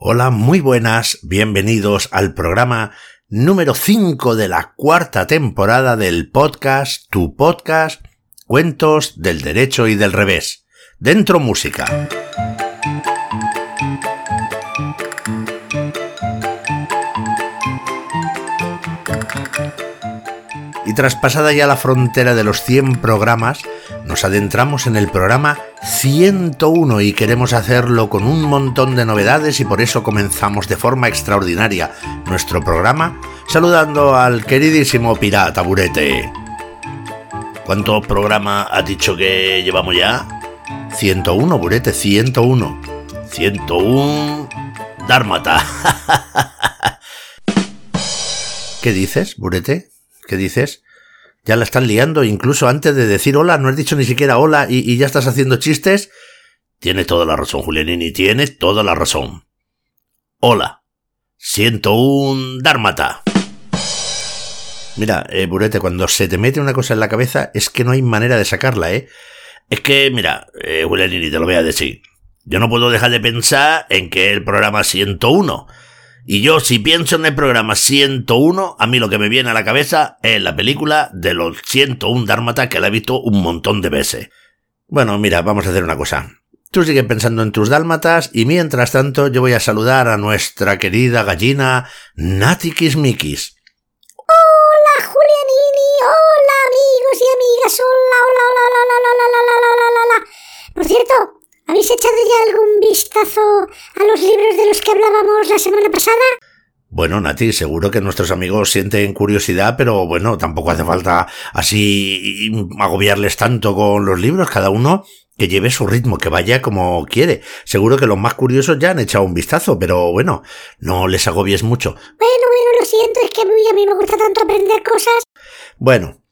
Hola, muy buenas, bienvenidos al programa número 5 de la cuarta temporada del podcast, tu podcast, Cuentos del Derecho y del Revés. Dentro música. Traspasada ya la frontera de los 100 programas, nos adentramos en el programa 101 y queremos hacerlo con un montón de novedades y por eso comenzamos de forma extraordinaria nuestro programa saludando al queridísimo pirata Burete. ¿Cuántos programas has dicho que llevamos ya? 101, Burete, 101. 101 Dármata. ¿Qué dices, Burete? ¿Qué dices? Ya la están liando, incluso antes de decir hola, no has dicho ni siquiera hola y, ya estás haciendo chistes. Tienes toda la razón, Julianini, tienes toda la razón. Hola. Siento un dármata. Mira, eh, Burete, cuando se te mete una cosa en la cabeza es que no hay manera de sacarla, ¿eh? Es que, mira, eh, Julianini, te lo voy a decir. Yo no puedo dejar de pensar en que el programa 101 y yo, si pienso en el programa 101, a mí lo que me viene a la cabeza es la película de los 101 Dármata que la he visto un montón de veces. Bueno, mira, vamos a hacer una cosa. Tú sigue pensando en tus dálmatas y mientras tanto yo voy a saludar a nuestra querida gallina Nati Kismikis. Hola Julianini, hola amigos y amigas, hola, hola, hola, hola, hola, hola, hola, hola, hola. Por cierto, ¿Habéis echado ya algún vistazo a los libros de los que hablábamos la semana pasada? Bueno, Nati, seguro que nuestros amigos sienten curiosidad, pero bueno, tampoco hace falta así agobiarles tanto con los libros, cada uno que lleve su ritmo, que vaya como quiere. Seguro que los más curiosos ya han echado un vistazo, pero bueno, no les agobies mucho. Bueno, bueno, lo siento, es que a mí me gusta tanto aprender cosas. Bueno,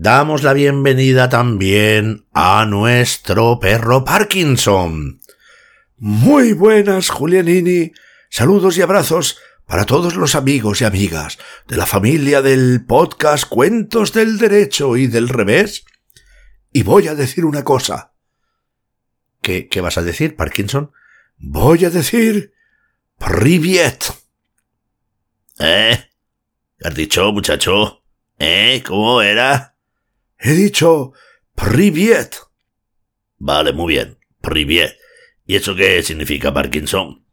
damos la bienvenida también a nuestro perro Parkinson. Muy buenas, Julianini. Saludos y abrazos para todos los amigos y amigas de la familia del podcast Cuentos del Derecho y del Revés. Y voy a decir una cosa. ¿Qué, qué vas a decir, Parkinson? Voy a decir Priviet. ¿Eh? ¿Has dicho, muchacho? ¿Eh? ¿Cómo era? He dicho Priviet. Vale, muy bien. Priviet. ¿Y eso qué significa, Parkinson?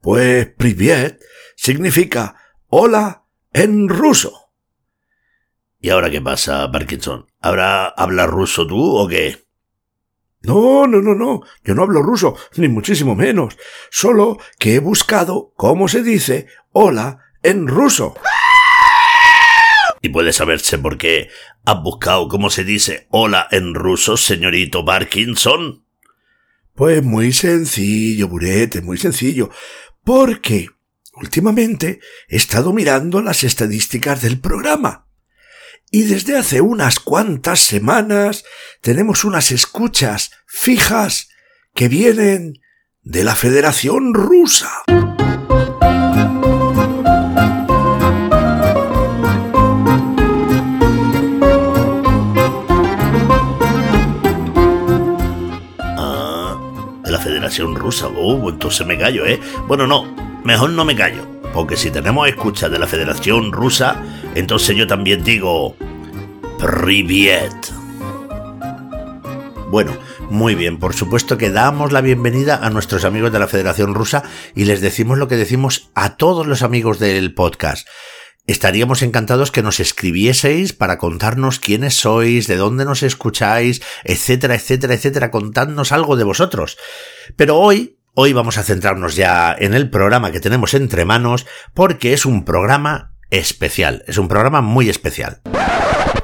Pues Priviet significa hola en ruso. ¿Y ahora qué pasa, Parkinson? ¿Habrá habla ruso tú o qué? No, no, no, no. Yo no hablo ruso, ni muchísimo menos. Solo que he buscado cómo se dice hola en ruso. ¿Y puede saberse por qué has buscado cómo se dice hola en ruso, señorito Parkinson? Pues muy sencillo, Burete, muy sencillo. Porque últimamente he estado mirando las estadísticas del programa. Y desde hace unas cuantas semanas tenemos unas escuchas fijas que vienen de la Federación Rusa. Rusa. Oh, entonces me callo, ¿eh? Bueno, no, mejor no me callo. Porque si tenemos escuchas de la Federación Rusa, entonces yo también digo... Priviet. Bueno, muy bien, por supuesto que damos la bienvenida a nuestros amigos de la Federación Rusa y les decimos lo que decimos a todos los amigos del podcast. Estaríamos encantados que nos escribieseis para contarnos quiénes sois, de dónde nos escucháis, etcétera, etcétera, etcétera, contadnos algo de vosotros. Pero hoy, hoy vamos a centrarnos ya en el programa que tenemos entre manos porque es un programa especial, es un programa muy especial.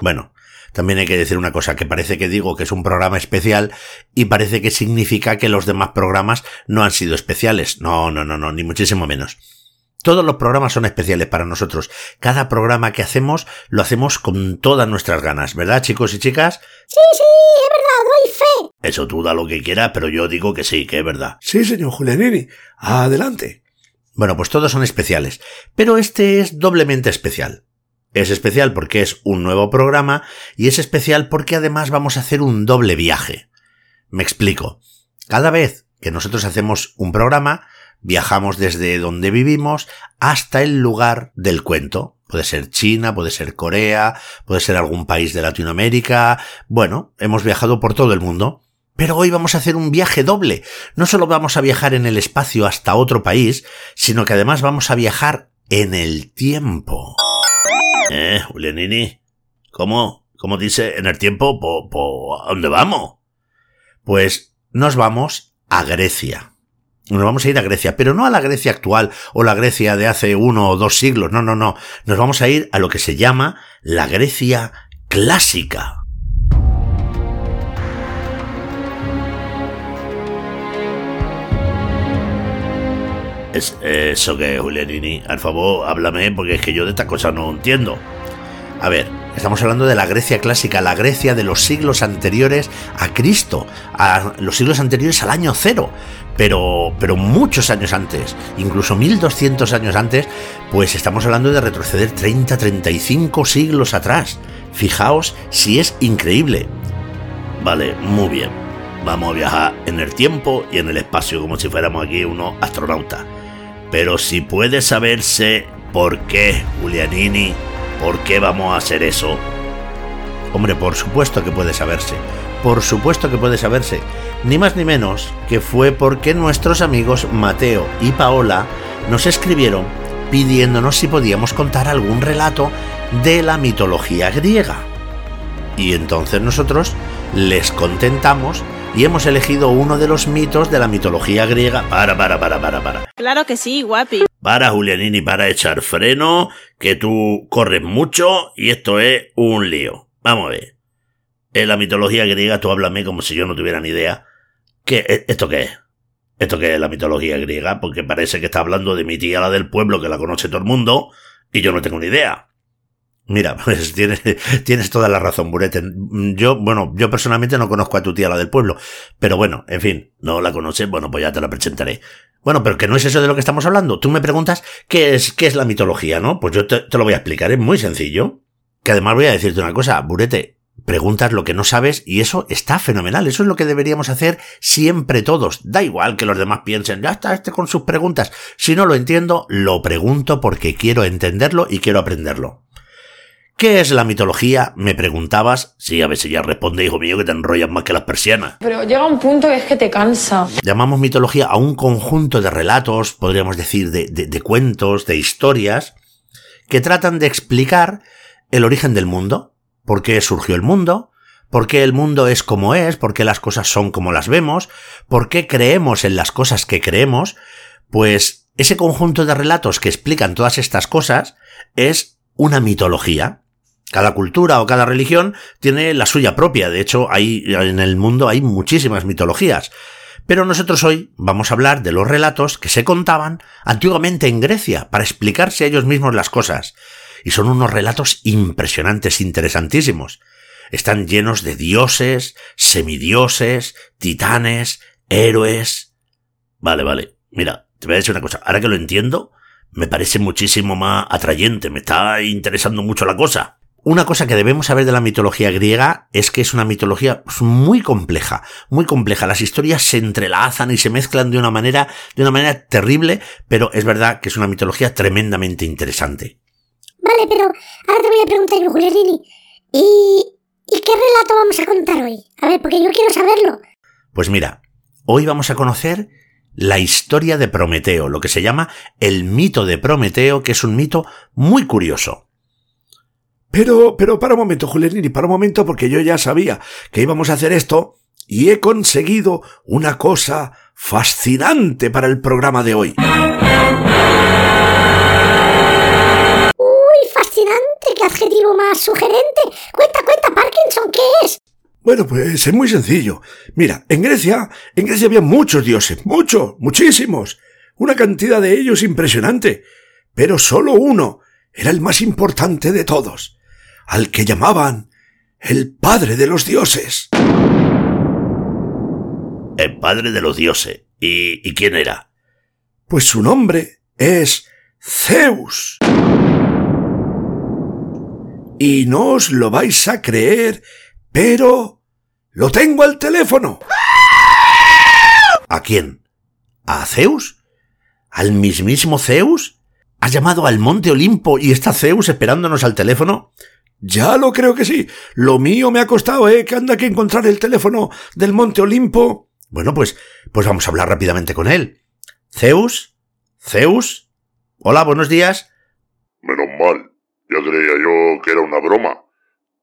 Bueno, también hay que decir una cosa, que parece que digo que es un programa especial y parece que significa que los demás programas no han sido especiales. No, no, no, no, ni muchísimo menos. Todos los programas son especiales para nosotros. Cada programa que hacemos lo hacemos con todas nuestras ganas, ¿verdad, chicos y chicas? Sí, sí, es verdad, doy fe. Eso tú da lo que quieras, pero yo digo que sí, que es verdad. Sí, señor Julianini. Adelante. Bueno, pues todos son especiales, pero este es doblemente especial. Es especial porque es un nuevo programa y es especial porque además vamos a hacer un doble viaje. Me explico. Cada vez que nosotros hacemos un programa, viajamos desde donde vivimos hasta el lugar del cuento. Puede ser China, puede ser Corea, puede ser algún país de Latinoamérica. Bueno, hemos viajado por todo el mundo. Pero hoy vamos a hacer un viaje doble. No solo vamos a viajar en el espacio hasta otro país, sino que además vamos a viajar en el tiempo. Eh, Julianini, ¿cómo? ¿Cómo dice en el tiempo? ¿A dónde vamos? Pues nos vamos a Grecia. Nos vamos a ir a Grecia, pero no a la Grecia actual o la Grecia de hace uno o dos siglos, no, no, no. Nos vamos a ir a lo que se llama la Grecia clásica. Es eso que, Julianini, al favor, háblame, porque es que yo de estas cosas no entiendo. A ver, estamos hablando de la Grecia clásica, la Grecia de los siglos anteriores a Cristo, a los siglos anteriores al año cero pero, pero muchos años antes, incluso 1200 años antes, pues estamos hablando de retroceder 30, 35 siglos atrás. Fijaos si es increíble. Vale, muy bien. Vamos a viajar en el tiempo y en el espacio como si fuéramos aquí unos astronautas. Pero si puede saberse por qué, Julianini, por qué vamos a hacer eso. Hombre, por supuesto que puede saberse. Por supuesto que puede saberse ni más ni menos que fue porque nuestros amigos Mateo y Paola nos escribieron pidiéndonos si podíamos contar algún relato de la mitología griega. Y entonces nosotros les contentamos y hemos elegido uno de los mitos de la mitología griega. Para, para, para, para, para. Claro que sí, guapi. Para, Julianini, para echar freno, que tú corres mucho y esto es un lío. Vamos a ver. En la mitología griega tú háblame como si yo no tuviera ni idea ¿Qué, e, ¿Esto qué es? ¿Esto qué es la mitología griega? Porque parece que está hablando de mi tía, la del pueblo, que la conoce todo el mundo, y yo no tengo ni idea. Mira, pues tienes, tienes toda la razón, Burete. Yo, bueno, yo personalmente no conozco a tu tía, la del pueblo. Pero bueno, en fin, no la conoces, bueno, pues ya te la presentaré. Bueno, pero que no es eso de lo que estamos hablando. Tú me preguntas qué es, qué es la mitología, ¿no? Pues yo te, te lo voy a explicar, es muy sencillo. Que además voy a decirte una cosa, Burete, preguntas lo que no sabes y eso está fenomenal. Eso es lo que deberíamos hacer siempre todos. Da igual que los demás piensen, ya está este con sus preguntas. Si no lo entiendo, lo pregunto porque quiero entenderlo y quiero aprenderlo. ¿Qué es la mitología? Me preguntabas. Sí, a ver si ya responde, hijo mío, que te enrollas más que las persianas. Pero llega un punto que es que te cansa. Llamamos mitología a un conjunto de relatos, podríamos decir, de, de cuentos, de historias, que tratan de explicar el origen del mundo, por qué surgió el mundo, por qué el mundo es como es, por qué las cosas son como las vemos, por qué creemos en las cosas que creemos, pues ese conjunto de relatos que explican todas estas cosas es una mitología. Cada cultura o cada religión tiene la suya propia. De hecho, hay, en el mundo hay muchísimas mitologías. Pero nosotros hoy vamos a hablar de los relatos que se contaban antiguamente en Grecia para explicarse a ellos mismos las cosas y son unos relatos impresionantes, interesantísimos. Están llenos de dioses, semidioses, titanes, héroes. Vale, vale. Mira, te voy a decir una cosa. Ahora que lo entiendo, me parece muchísimo más atrayente. Me está interesando mucho la cosa. Una cosa que debemos saber de la mitología griega es que es una mitología muy compleja, muy compleja. Las historias se entrelazan y se mezclan de una manera, de una manera terrible, pero es verdad que es una mitología tremendamente interesante. Vale, pero ahora te voy a preguntar Julianini. ¿Y, ¿Y qué relato vamos a contar hoy? A ver, porque yo quiero saberlo. Pues mira, hoy vamos a conocer la historia de Prometeo, lo que se llama el mito de Prometeo, que es un mito muy curioso. Pero, pero para un momento, Julianini, para un momento, porque yo ya sabía que íbamos a hacer esto y he conseguido una cosa fascinante para el programa de hoy. Más sugerente. Cuenta, cuenta, Parkinson, ¿qué es? Bueno, pues es muy sencillo. Mira, en Grecia, en Grecia había muchos dioses, muchos, muchísimos. Una cantidad de ellos impresionante. Pero solo uno era el más importante de todos, al que llamaban el padre de los dioses. El padre de los dioses. ¿Y, y quién era? Pues su nombre es Zeus. Y no os lo vais a creer, pero... ¡Lo tengo al teléfono! ¿A quién? ¿A Zeus? ¿Al mismísimo Zeus? ¿Has llamado al Monte Olimpo y está Zeus esperándonos al teléfono? Ya lo creo que sí. Lo mío me ha costado, ¿eh? Que anda que encontrar el teléfono del Monte Olimpo. Bueno, pues, pues vamos a hablar rápidamente con él. Zeus, Zeus. Hola, buenos días. Menos mal. Ya creía yo que era una broma.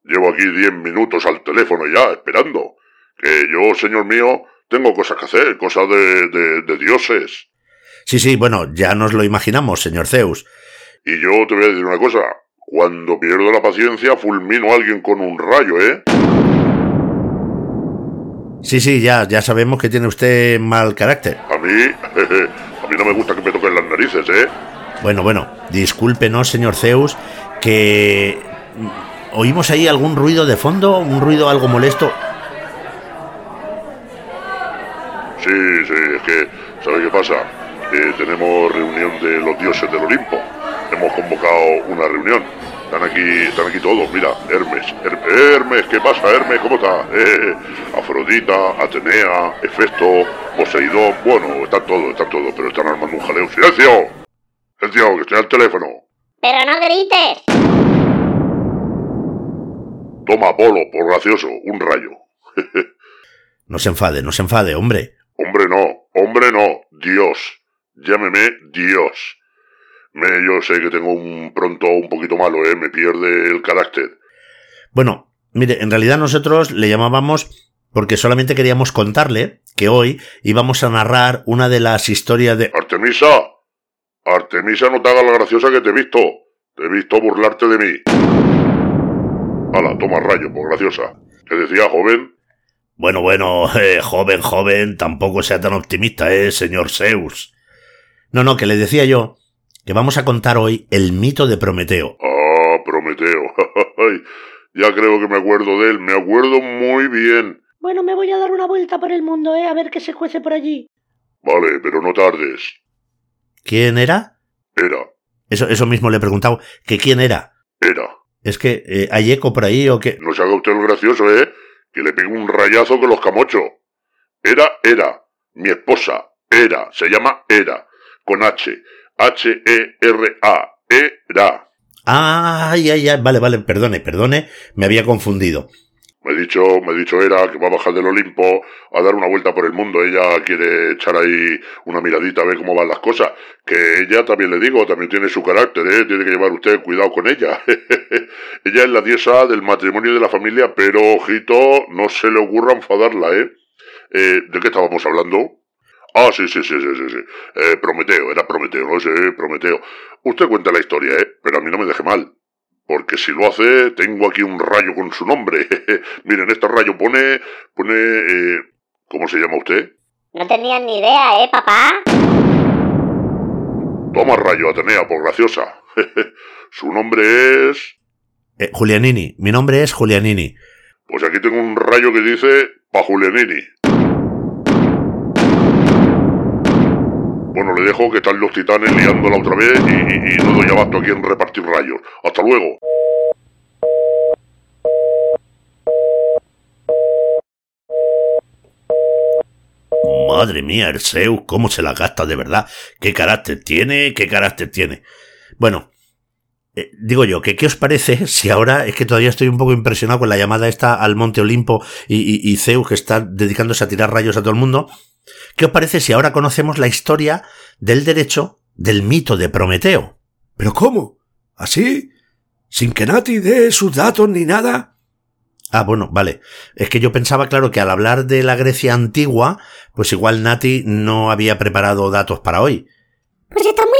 Llevo aquí diez minutos al teléfono ya, esperando. Que yo, señor mío, tengo cosas que hacer, cosas de, de, de dioses. Sí, sí, bueno, ya nos lo imaginamos, señor Zeus. Y yo te voy a decir una cosa. Cuando pierdo la paciencia, fulmino a alguien con un rayo, ¿eh? Sí, sí, ya, ya sabemos que tiene usted mal carácter. A mí, a mí no me gusta que me toquen las narices, ¿eh? Bueno, bueno, discúlpenos, señor Zeus, que oímos ahí algún ruido de fondo, un ruido algo molesto. Sí, sí, es que, ¿sabe qué pasa? Tenemos reunión de los dioses del Olimpo. Hemos convocado una reunión. Están aquí, están aquí todos, mira, Hermes, Her- Hermes, ¿qué pasa, Hermes? ¿Cómo está? Afrodita, Atenea, Hefesto, Poseidón, bueno, están todos, están todos, pero están armando un jaleo. ¡Silencio! ¡Silencio, que estoy al teléfono! Pero no grites. Toma, Apolo, por gracioso, un rayo. No se enfade, no se enfade, hombre. Hombre no, hombre no, Dios. Llámeme Dios. Me, yo sé que tengo un pronto un poquito malo, ¿eh? Me pierde el carácter. Bueno, mire, en realidad nosotros le llamábamos porque solamente queríamos contarle que hoy íbamos a narrar una de las historias de... Artemisa, Artemisa, no te hagas la graciosa que te he visto. Te he visto burlarte de mí. Hala, toma rayo, por graciosa. ¿Qué decía, joven? Bueno, bueno, eh, joven, joven, tampoco sea tan optimista, eh, señor Zeus. No, no, que le decía yo que vamos a contar hoy el mito de Prometeo. Ah, Prometeo. Ya creo que me acuerdo de él, me acuerdo muy bien. Bueno, me voy a dar una vuelta por el mundo, ¿eh? A ver qué se cuece por allí. Vale, pero no tardes. ¿Quién era? Era, Eso, eso mismo le he preguntado, que quién era. era. Es que eh, hay eco por ahí o qué. No se haga usted el gracioso, ¿eh? Que le pego un rayazo con los camochos. Era, era. Mi esposa. Era. Se llama Era. Con H. H-E-R-A. Era. Ay, ay, ay, vale, vale, perdone, perdone, me había confundido. Me dicho, me dicho Era que va a bajar del Olimpo a dar una vuelta por el mundo. Ella quiere echar ahí una miradita a ver cómo van las cosas. Que ella también le digo, también tiene su carácter, ¿eh? Tiene que llevar usted cuidado con ella. ella es la diosa del matrimonio y de la familia, pero ojito, no se le ocurra enfadarla, ¿eh? Eh, ¿De qué estábamos hablando? Ah, sí, sí, sí, sí, sí, sí. Eh, Prometeo, era Prometeo, no sé, Prometeo. Usted cuenta la historia, ¿eh? Pero a mí no me deje mal. Porque si lo hace, tengo aquí un rayo con su nombre. Miren, este rayo pone, pone, eh, ¿cómo se llama usted? No tenías ni idea, ¿eh, papá? Toma rayo, Atenea, por graciosa. su nombre es... Eh, Julianini, mi nombre es Julianini. Pues aquí tengo un rayo que dice Pa Julianini. Bueno, le dejo que están los titanes liándola otra vez y, y- y no aquí en repartir rayos. Hasta luego. Madre mía, el Zeus, cómo se la gasta de verdad. ¿Qué carácter tiene? ¿Qué carácter tiene? Bueno, eh, digo yo, que qué os parece si ahora es que todavía estoy un poco impresionado con la llamada esta al Monte Olimpo y, y- y Zeus que está dedicándose a tirar rayos a todo el mundo? ¿Qué os parece si ahora conocemos la historia del derecho del mito de Prometeo? ¿Pero cómo? ¿Así? ¿Sin que Nati dé sus datos ni nada? Ah, bueno, vale. Es que yo pensaba, claro, que al hablar de la Grecia antigua, pues igual Nati no había preparado datos para hoy. Pues está muy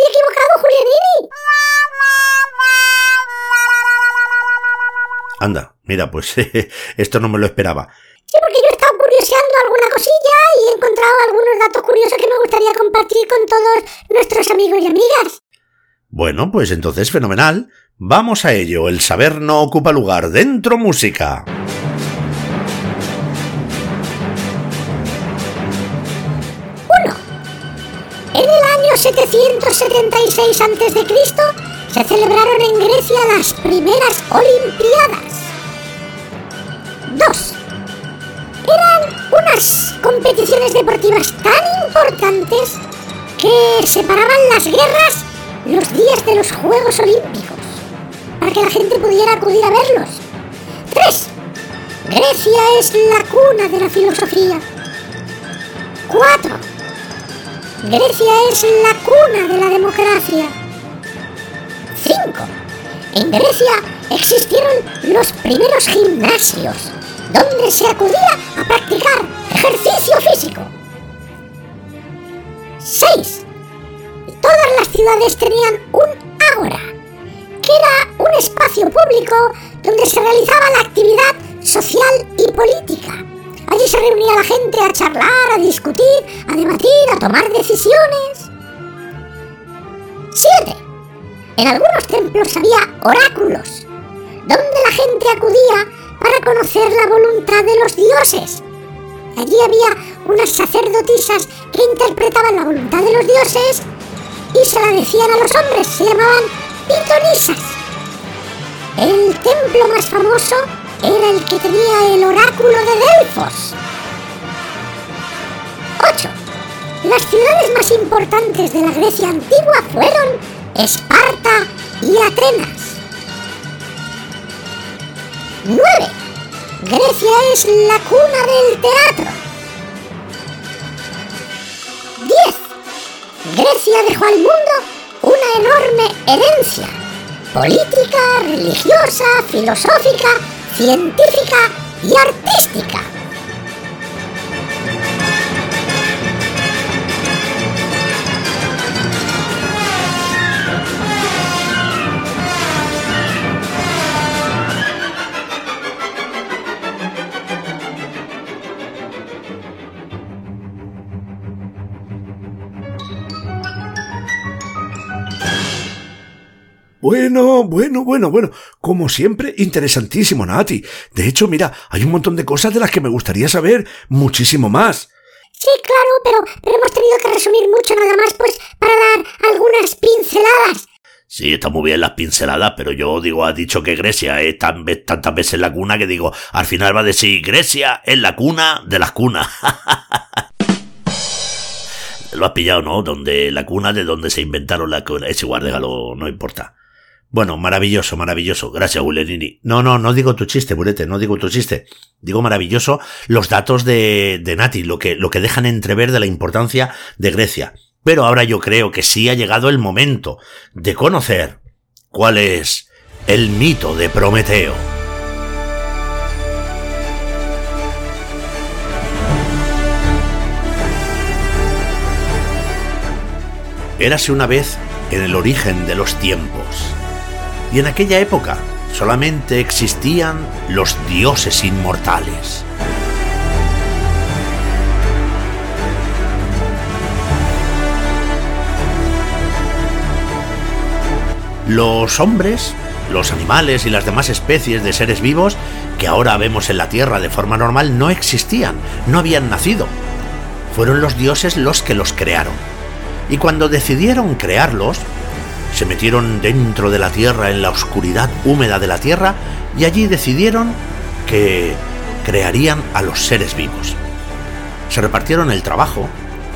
Anda, mira, pues esto no me lo esperaba. Sí, porque yo he estado curioseando alguna cosilla y he encontrado algunos datos curiosos que me gustaría compartir con todos nuestros amigos y amigas. Bueno, pues entonces fenomenal. Vamos a ello. El saber no ocupa lugar. Dentro música. En el año 776 a.C. se celebraron en Grecia las primeras Olimpiadas. 2. Eran unas competiciones deportivas tan importantes que separaban las guerras los días de los Juegos Olímpicos, para que la gente pudiera acudir a verlos. 3. Grecia es la cuna de la filosofía. 4. Grecia es la cuna de la democracia. 5. En Grecia existieron los primeros gimnasios, donde se acudía a practicar ejercicio físico. 6. Todas las ciudades tenían un ágora, que era un espacio público donde se realizaba la actividad social y política. Allí se reunía la gente a charlar, a discutir, a debatir, a tomar decisiones. 7. En algunos templos había oráculos, donde la gente acudía para conocer la voluntad de los dioses. Allí había unas sacerdotisas que interpretaban la voluntad de los dioses y se la decían a los hombres, se llamaban pitonisas. El templo más famoso era el que tenía el oráculo de Delfos. 8. Las ciudades más importantes de la Grecia antigua fueron Esparta y Atenas. 9. Grecia es la cuna del teatro. 10. Grecia dejó al mundo una enorme herencia política, religiosa, filosófica, científica y artística. Bueno, bueno, bueno, bueno. Como siempre, interesantísimo, Nati. De hecho, mira, hay un montón de cosas de las que me gustaría saber muchísimo más. Sí, claro, pero, pero hemos tenido que resumir mucho nada más, pues, para dar algunas pinceladas. Sí, está muy bien las pinceladas, pero yo digo, ha dicho que Grecia es tan, tantas veces la cuna que digo, al final va a decir, Grecia es la cuna de las cunas. Lo has pillado, ¿no? Donde la cuna de donde se inventaron la cuna. Es igual, déjalo, no importa. Bueno, maravilloso, maravilloso. Gracias, Gulenini. No, no, no digo tu chiste, Burete, no digo tu chiste. Digo maravilloso los datos de, de Nati, lo que, lo que dejan entrever de la importancia de Grecia. Pero ahora yo creo que sí ha llegado el momento de conocer cuál es el mito de Prometeo. Érase una vez en el origen de los tiempos. Y en aquella época solamente existían los dioses inmortales. Los hombres, los animales y las demás especies de seres vivos que ahora vemos en la Tierra de forma normal no existían, no habían nacido. Fueron los dioses los que los crearon. Y cuando decidieron crearlos, se metieron dentro de la tierra, en la oscuridad húmeda de la tierra, y allí decidieron que crearían a los seres vivos. Se repartieron el trabajo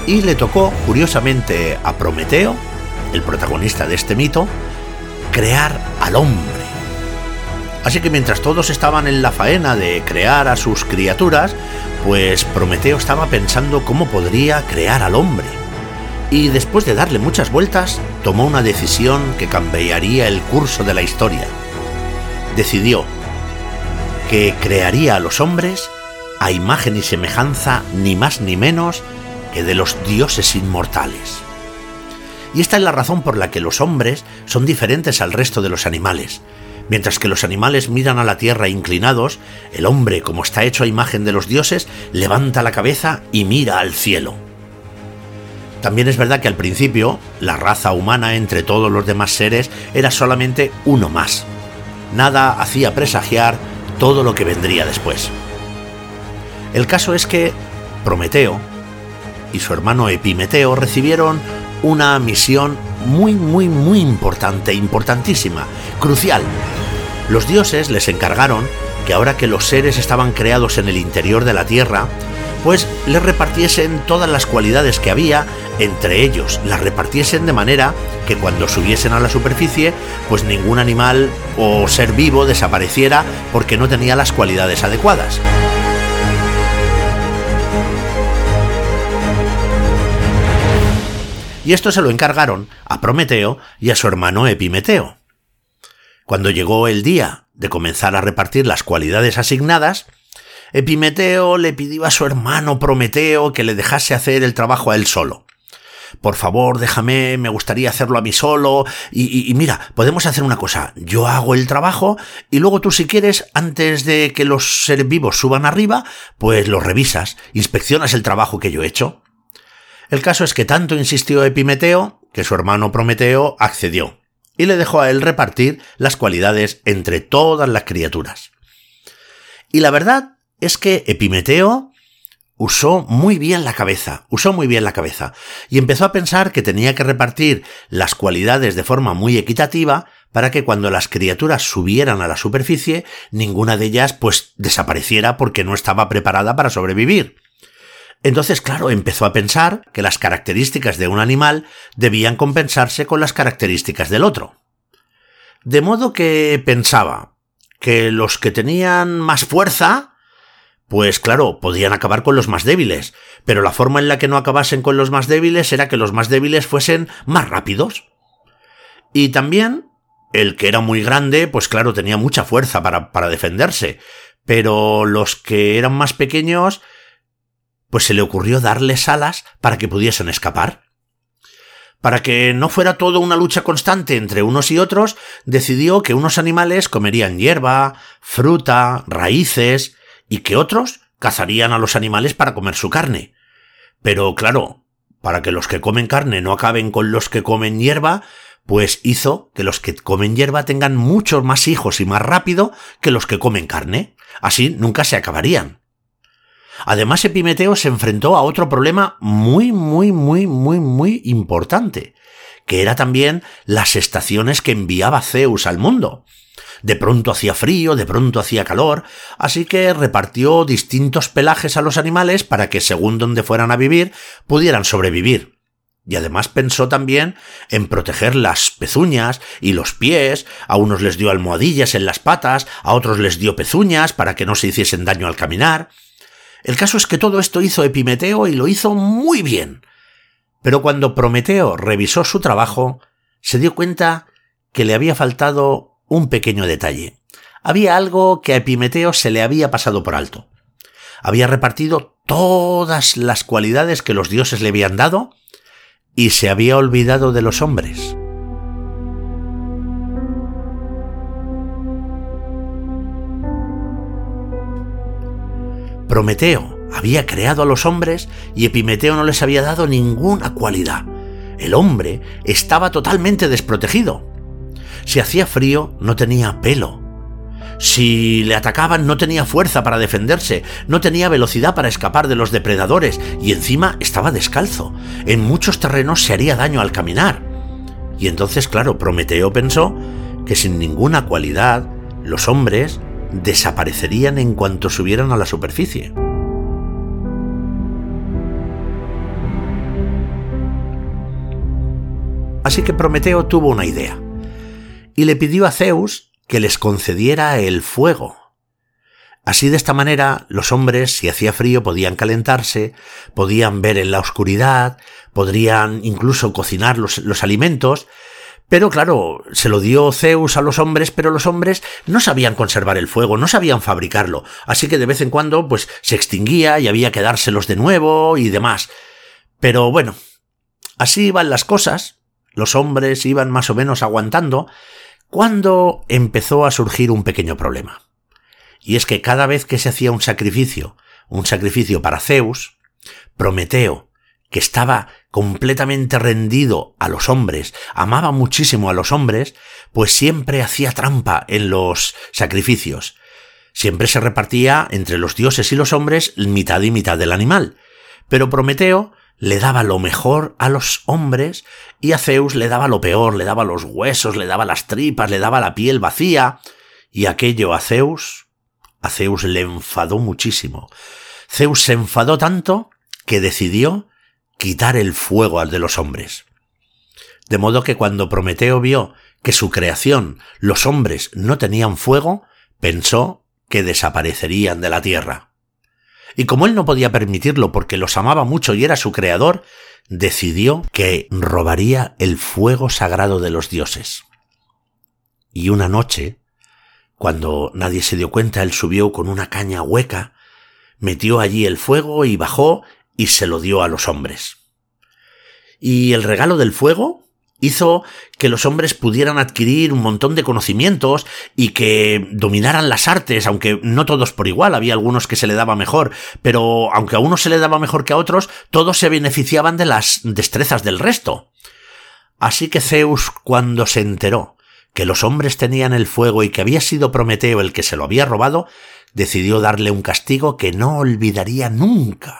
y le tocó, curiosamente, a Prometeo, el protagonista de este mito, crear al hombre. Así que mientras todos estaban en la faena de crear a sus criaturas, pues Prometeo estaba pensando cómo podría crear al hombre y después de darle muchas vueltas, tomó una decisión que cambiaría el curso de la historia. Decidió que crearía a los hombres a imagen y semejanza ni más ni menos que de los dioses inmortales. Y esta es la razón por la que los hombres son diferentes al resto de los animales. Mientras que los animales miran a la tierra inclinados, el hombre, como está hecho a imagen de los dioses, levanta la cabeza y mira al cielo. También es verdad que al principio la raza humana entre todos los demás seres era solamente uno más. Nada hacía presagiar todo lo que vendría después. El caso es que Prometeo y su hermano Epimeteo recibieron una misión muy, muy, muy importante, importantísima, crucial. Los dioses les encargaron que ahora que los seres estaban creados en el interior de la Tierra, pues les repartiesen todas las cualidades que había entre ellos, las repartiesen de manera que cuando subiesen a la superficie, pues ningún animal o ser vivo desapareciera porque no tenía las cualidades adecuadas. Y esto se lo encargaron a Prometeo y a su hermano Epimeteo. Cuando llegó el día de comenzar a repartir las cualidades asignadas, Epimeteo le pidió a su hermano Prometeo que le dejase hacer el trabajo a él solo. Por favor, déjame, me gustaría hacerlo a mí solo. Y, mira, podemos hacer una cosa. Yo hago el trabajo y luego tú si quieres, antes de que los seres vivos suban arriba, pues lo revisas, inspeccionas el trabajo que yo he hecho. El caso es que tanto insistió Epimeteo que su hermano Prometeo accedió y le dejó a él repartir las cualidades entre todas las criaturas. Y la verdad es que Epimeteo usó muy bien la cabeza, usó muy bien la cabeza, y empezó a pensar que tenía que repartir las cualidades de forma muy equitativa para que cuando las criaturas subieran a la superficie, ninguna de ellas pues desapareciera porque no estaba preparada para sobrevivir. Entonces, claro, empezó a pensar que las características de un animal debían compensarse con las características del otro. De modo que pensaba que los que tenían más fuerza, pues claro, podían acabar con los más débiles, pero la forma en la que no acabasen con los más débiles era que los más débiles fuesen más rápidos. Y también, el que era muy grande, pues claro, tenía mucha fuerza para, para defenderse, pero los que eran más pequeños pues se le ocurrió darles alas para que pudiesen escapar. Para que no fuera todo una lucha constante entre unos y otros, decidió que unos animales comerían hierba, fruta, raíces, y que otros cazarían a los animales para comer su carne. Pero claro, para que los que comen carne no acaben con los que comen hierba, pues hizo que los que comen hierba tengan muchos más hijos y más rápido que los que comen carne. Así nunca se acabarían. Además, Epimeteo se enfrentó a otro problema muy, muy, muy, muy, muy importante, que era también las estaciones que enviaba Zeus al mundo. De pronto hacía frío, de pronto hacía calor, así que repartió distintos pelajes a los animales para que, según donde fueran a vivir, pudieran sobrevivir. Y además pensó también en proteger las pezuñas y los pies, a unos les dio almohadillas en las patas, a otros les dio pezuñas para que no se hiciesen daño al caminar, el caso es que todo esto hizo Epimeteo y lo hizo muy bien. Pero cuando Prometeo revisó su trabajo, se dio cuenta que le había faltado un pequeño detalle. Había algo que a Epimeteo se le había pasado por alto. Había repartido todas las cualidades que los dioses le habían dado y se había olvidado de los hombres. Prometeo había creado a los hombres y Epimeteo no les había dado ninguna cualidad. El hombre estaba totalmente desprotegido. Si hacía frío, no tenía pelo. Si le atacaban, no tenía fuerza para defenderse, no tenía velocidad para escapar de los depredadores y encima estaba descalzo. En muchos terrenos se haría daño al caminar. Y entonces, claro, Prometeo pensó que sin ninguna cualidad, los hombres desaparecerían en cuanto subieran a la superficie. Así que Prometeo tuvo una idea, y le pidió a Zeus que les concediera el fuego. Así de esta manera los hombres, si hacía frío, podían calentarse, podían ver en la oscuridad, podrían incluso cocinar los, los alimentos, pero claro, se lo dio Zeus a los hombres, pero los hombres no sabían conservar el fuego, no sabían fabricarlo, así que de vez en cuando pues se extinguía y había que dárselos de nuevo y demás. Pero bueno, así iban las cosas, los hombres iban más o menos aguantando, cuando empezó a surgir un pequeño problema. Y es que cada vez que se hacía un sacrificio, un sacrificio para Zeus, Prometeo, que estaba completamente rendido a los hombres, amaba muchísimo a los hombres, pues siempre hacía trampa en los sacrificios. Siempre se repartía entre los dioses y los hombres mitad y mitad del animal. Pero Prometeo le daba lo mejor a los hombres y a Zeus le daba lo peor, le daba los huesos, le daba las tripas, le daba la piel vacía. Y aquello a Zeus, a Zeus le enfadó muchísimo. Zeus se enfadó tanto que decidió quitar el fuego al de los hombres. De modo que cuando Prometeo vio que su creación, los hombres, no tenían fuego, pensó que desaparecerían de la tierra. Y como él no podía permitirlo porque los amaba mucho y era su creador, decidió que robaría el fuego sagrado de los dioses. Y una noche, cuando nadie se dio cuenta, él subió con una caña hueca, metió allí el fuego y bajó y se lo dio a los hombres. Y el regalo del fuego hizo que los hombres pudieran adquirir un montón de conocimientos y que dominaran las artes, aunque no todos por igual, había algunos que se le daba mejor, pero aunque a unos se le daba mejor que a otros, todos se beneficiaban de las destrezas del resto. Así que Zeus, cuando se enteró que los hombres tenían el fuego y que había sido Prometeo el que se lo había robado, decidió darle un castigo que no olvidaría nunca.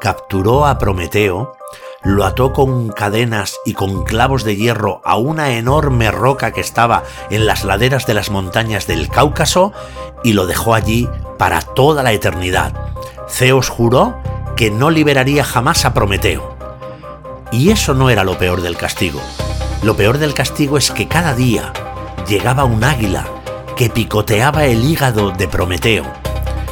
Capturó a Prometeo, lo ató con cadenas y con clavos de hierro a una enorme roca que estaba en las laderas de las montañas del Cáucaso y lo dejó allí para toda la eternidad. Zeus juró que no liberaría jamás a Prometeo. Y eso no era lo peor del castigo. Lo peor del castigo es que cada día llegaba un águila que picoteaba el hígado de Prometeo.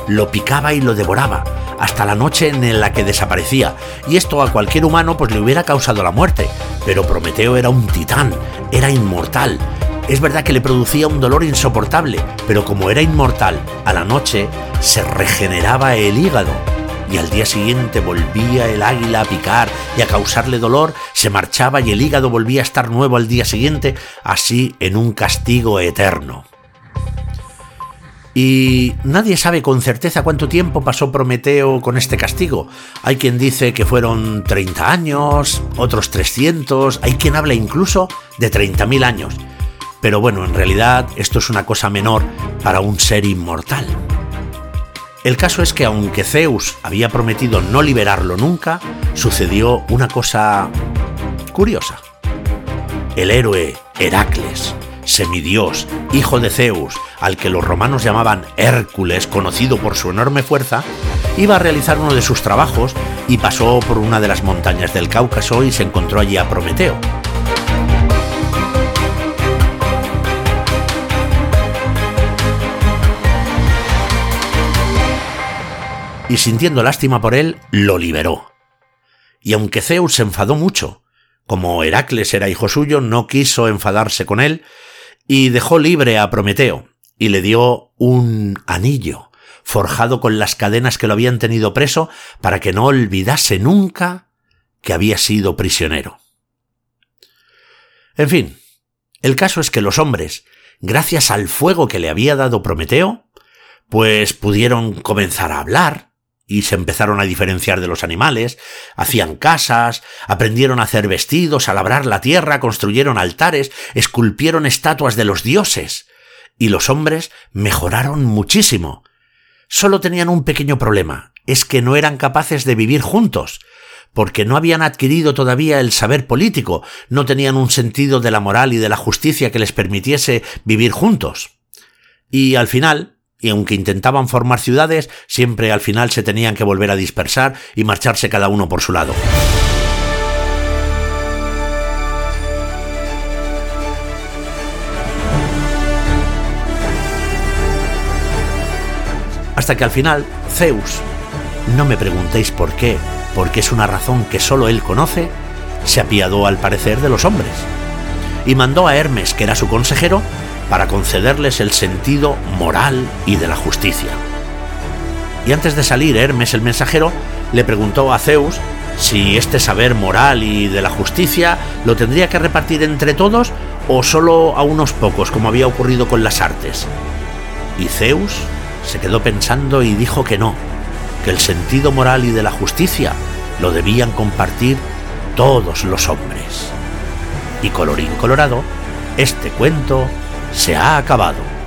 Lo picaba y lo devoraba, hasta la noche en la que desaparecía, y esto a cualquier humano pues le hubiera causado la muerte. Pero Prometeo era un titán, era inmortal. Es verdad que le producía un dolor insoportable, pero como era inmortal, a la noche se regeneraba el hígado y al día siguiente volvía el águila a picar y a causarle dolor, se marchaba y el hígado volvía a estar nuevo al día siguiente, así en un castigo eterno. Y nadie sabe con certeza cuánto tiempo pasó Prometeo con este castigo. Hay quien dice que fueron 30 años, otros 300, hay quien habla incluso de 30.000 años. Pero bueno, en realidad esto es una cosa menor para un ser inmortal. El caso es que aunque Zeus había prometido no liberarlo nunca, sucedió una cosa curiosa. El héroe Heracles, semidios, hijo de Zeus, al que los romanos llamaban Hércules, conocido por su enorme fuerza, iba a realizar uno de sus trabajos y pasó por una de las montañas del Cáucaso y se encontró allí a Prometeo. Y sintiendo lástima por él, lo liberó. Y aunque Zeus se enfadó mucho, como Heracles era hijo suyo, no quiso enfadarse con él y dejó libre a Prometeo y le dio un anillo forjado con las cadenas que lo habían tenido preso para que no olvidase nunca que había sido prisionero. En fin, el caso es que los hombres, gracias al fuego que le había dado Prometeo, pues pudieron comenzar a hablar, y se empezaron a diferenciar de los animales, hacían casas, aprendieron a hacer vestidos, a labrar la tierra, construyeron altares, esculpieron estatuas de los dioses, y los hombres mejoraron muchísimo. Solo tenían un pequeño problema, es que no eran capaces de vivir juntos, porque no habían adquirido todavía el saber político, no tenían un sentido de la moral y de la justicia que les permitiese vivir juntos. Y al final, y aunque intentaban formar ciudades, siempre al final se tenían que volver a dispersar y marcharse cada uno por su lado. Hasta que al final, Zeus, no me preguntéis por qué, porque es una razón que solo él conoce, se apiadó al parecer de los hombres y mandó a Hermes, que era su consejero, para concederles el sentido moral y de la justicia. Y antes de salir, Hermes el mensajero le preguntó a Zeus si este saber moral y de la justicia lo tendría que repartir entre todos o solo a unos pocos, como había ocurrido con las artes. Y Zeus se quedó pensando y dijo que no, que el sentido moral y de la justicia lo debían compartir todos los hombres. Y colorín colorado, este cuento se ha acabado.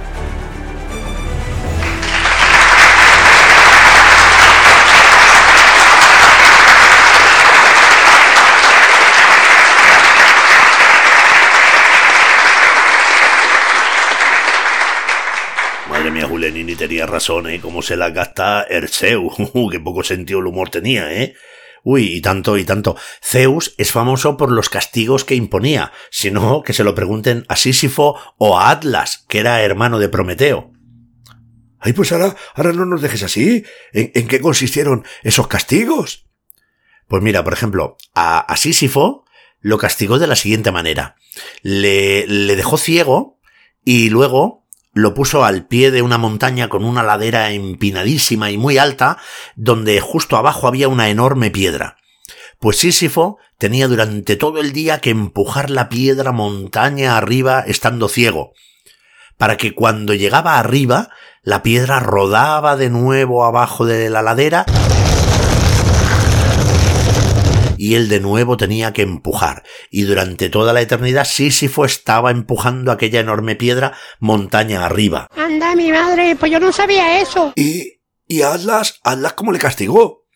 Madre mía, Julenini tenía razón, ¿eh? Cómo se la gasta Erceu. Qué poco sentido el humor tenía, ¿eh? Uy, y tanto, y tanto. Zeus es famoso por los castigos que imponía, sino que se lo pregunten a Sísifo o a Atlas, que era hermano de Prometeo. Ay, pues ahora, ahora no nos dejes así. ¿En, en qué consistieron esos castigos? Pues mira, por ejemplo, a, a Sísifo lo castigó de la siguiente manera. Le, le dejó ciego y luego lo puso al pie de una montaña con una ladera empinadísima y muy alta, donde justo abajo había una enorme piedra. Pues Sísifo tenía durante todo el día que empujar la piedra montaña arriba estando ciego, para que cuando llegaba arriba la piedra rodaba de nuevo abajo de la ladera y él de nuevo tenía que empujar. Y durante toda la eternidad Sísifo estaba empujando aquella enorme piedra montaña arriba. Anda, mi madre, pues yo no sabía eso. ¿Y, y Atlas? ¿Atlas cómo le castigó?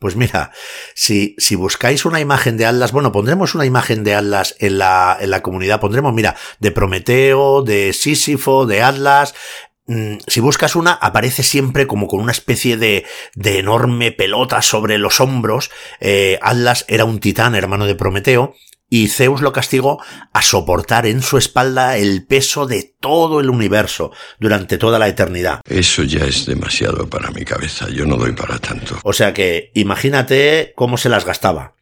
Pues mira, si, si buscáis una imagen de Atlas, bueno, pondremos una imagen de Atlas en la, en la comunidad, pondremos, mira, de Prometeo, de Sísifo, de Atlas, si buscas una, aparece siempre como con una especie de, de enorme pelota sobre los hombros. Eh, Atlas era un titán, hermano de Prometeo, y Zeus lo castigó a soportar en su espalda el peso de todo el universo durante toda la eternidad. Eso ya es demasiado para mi cabeza, yo no doy para tanto. O sea que imagínate cómo se las gastaba.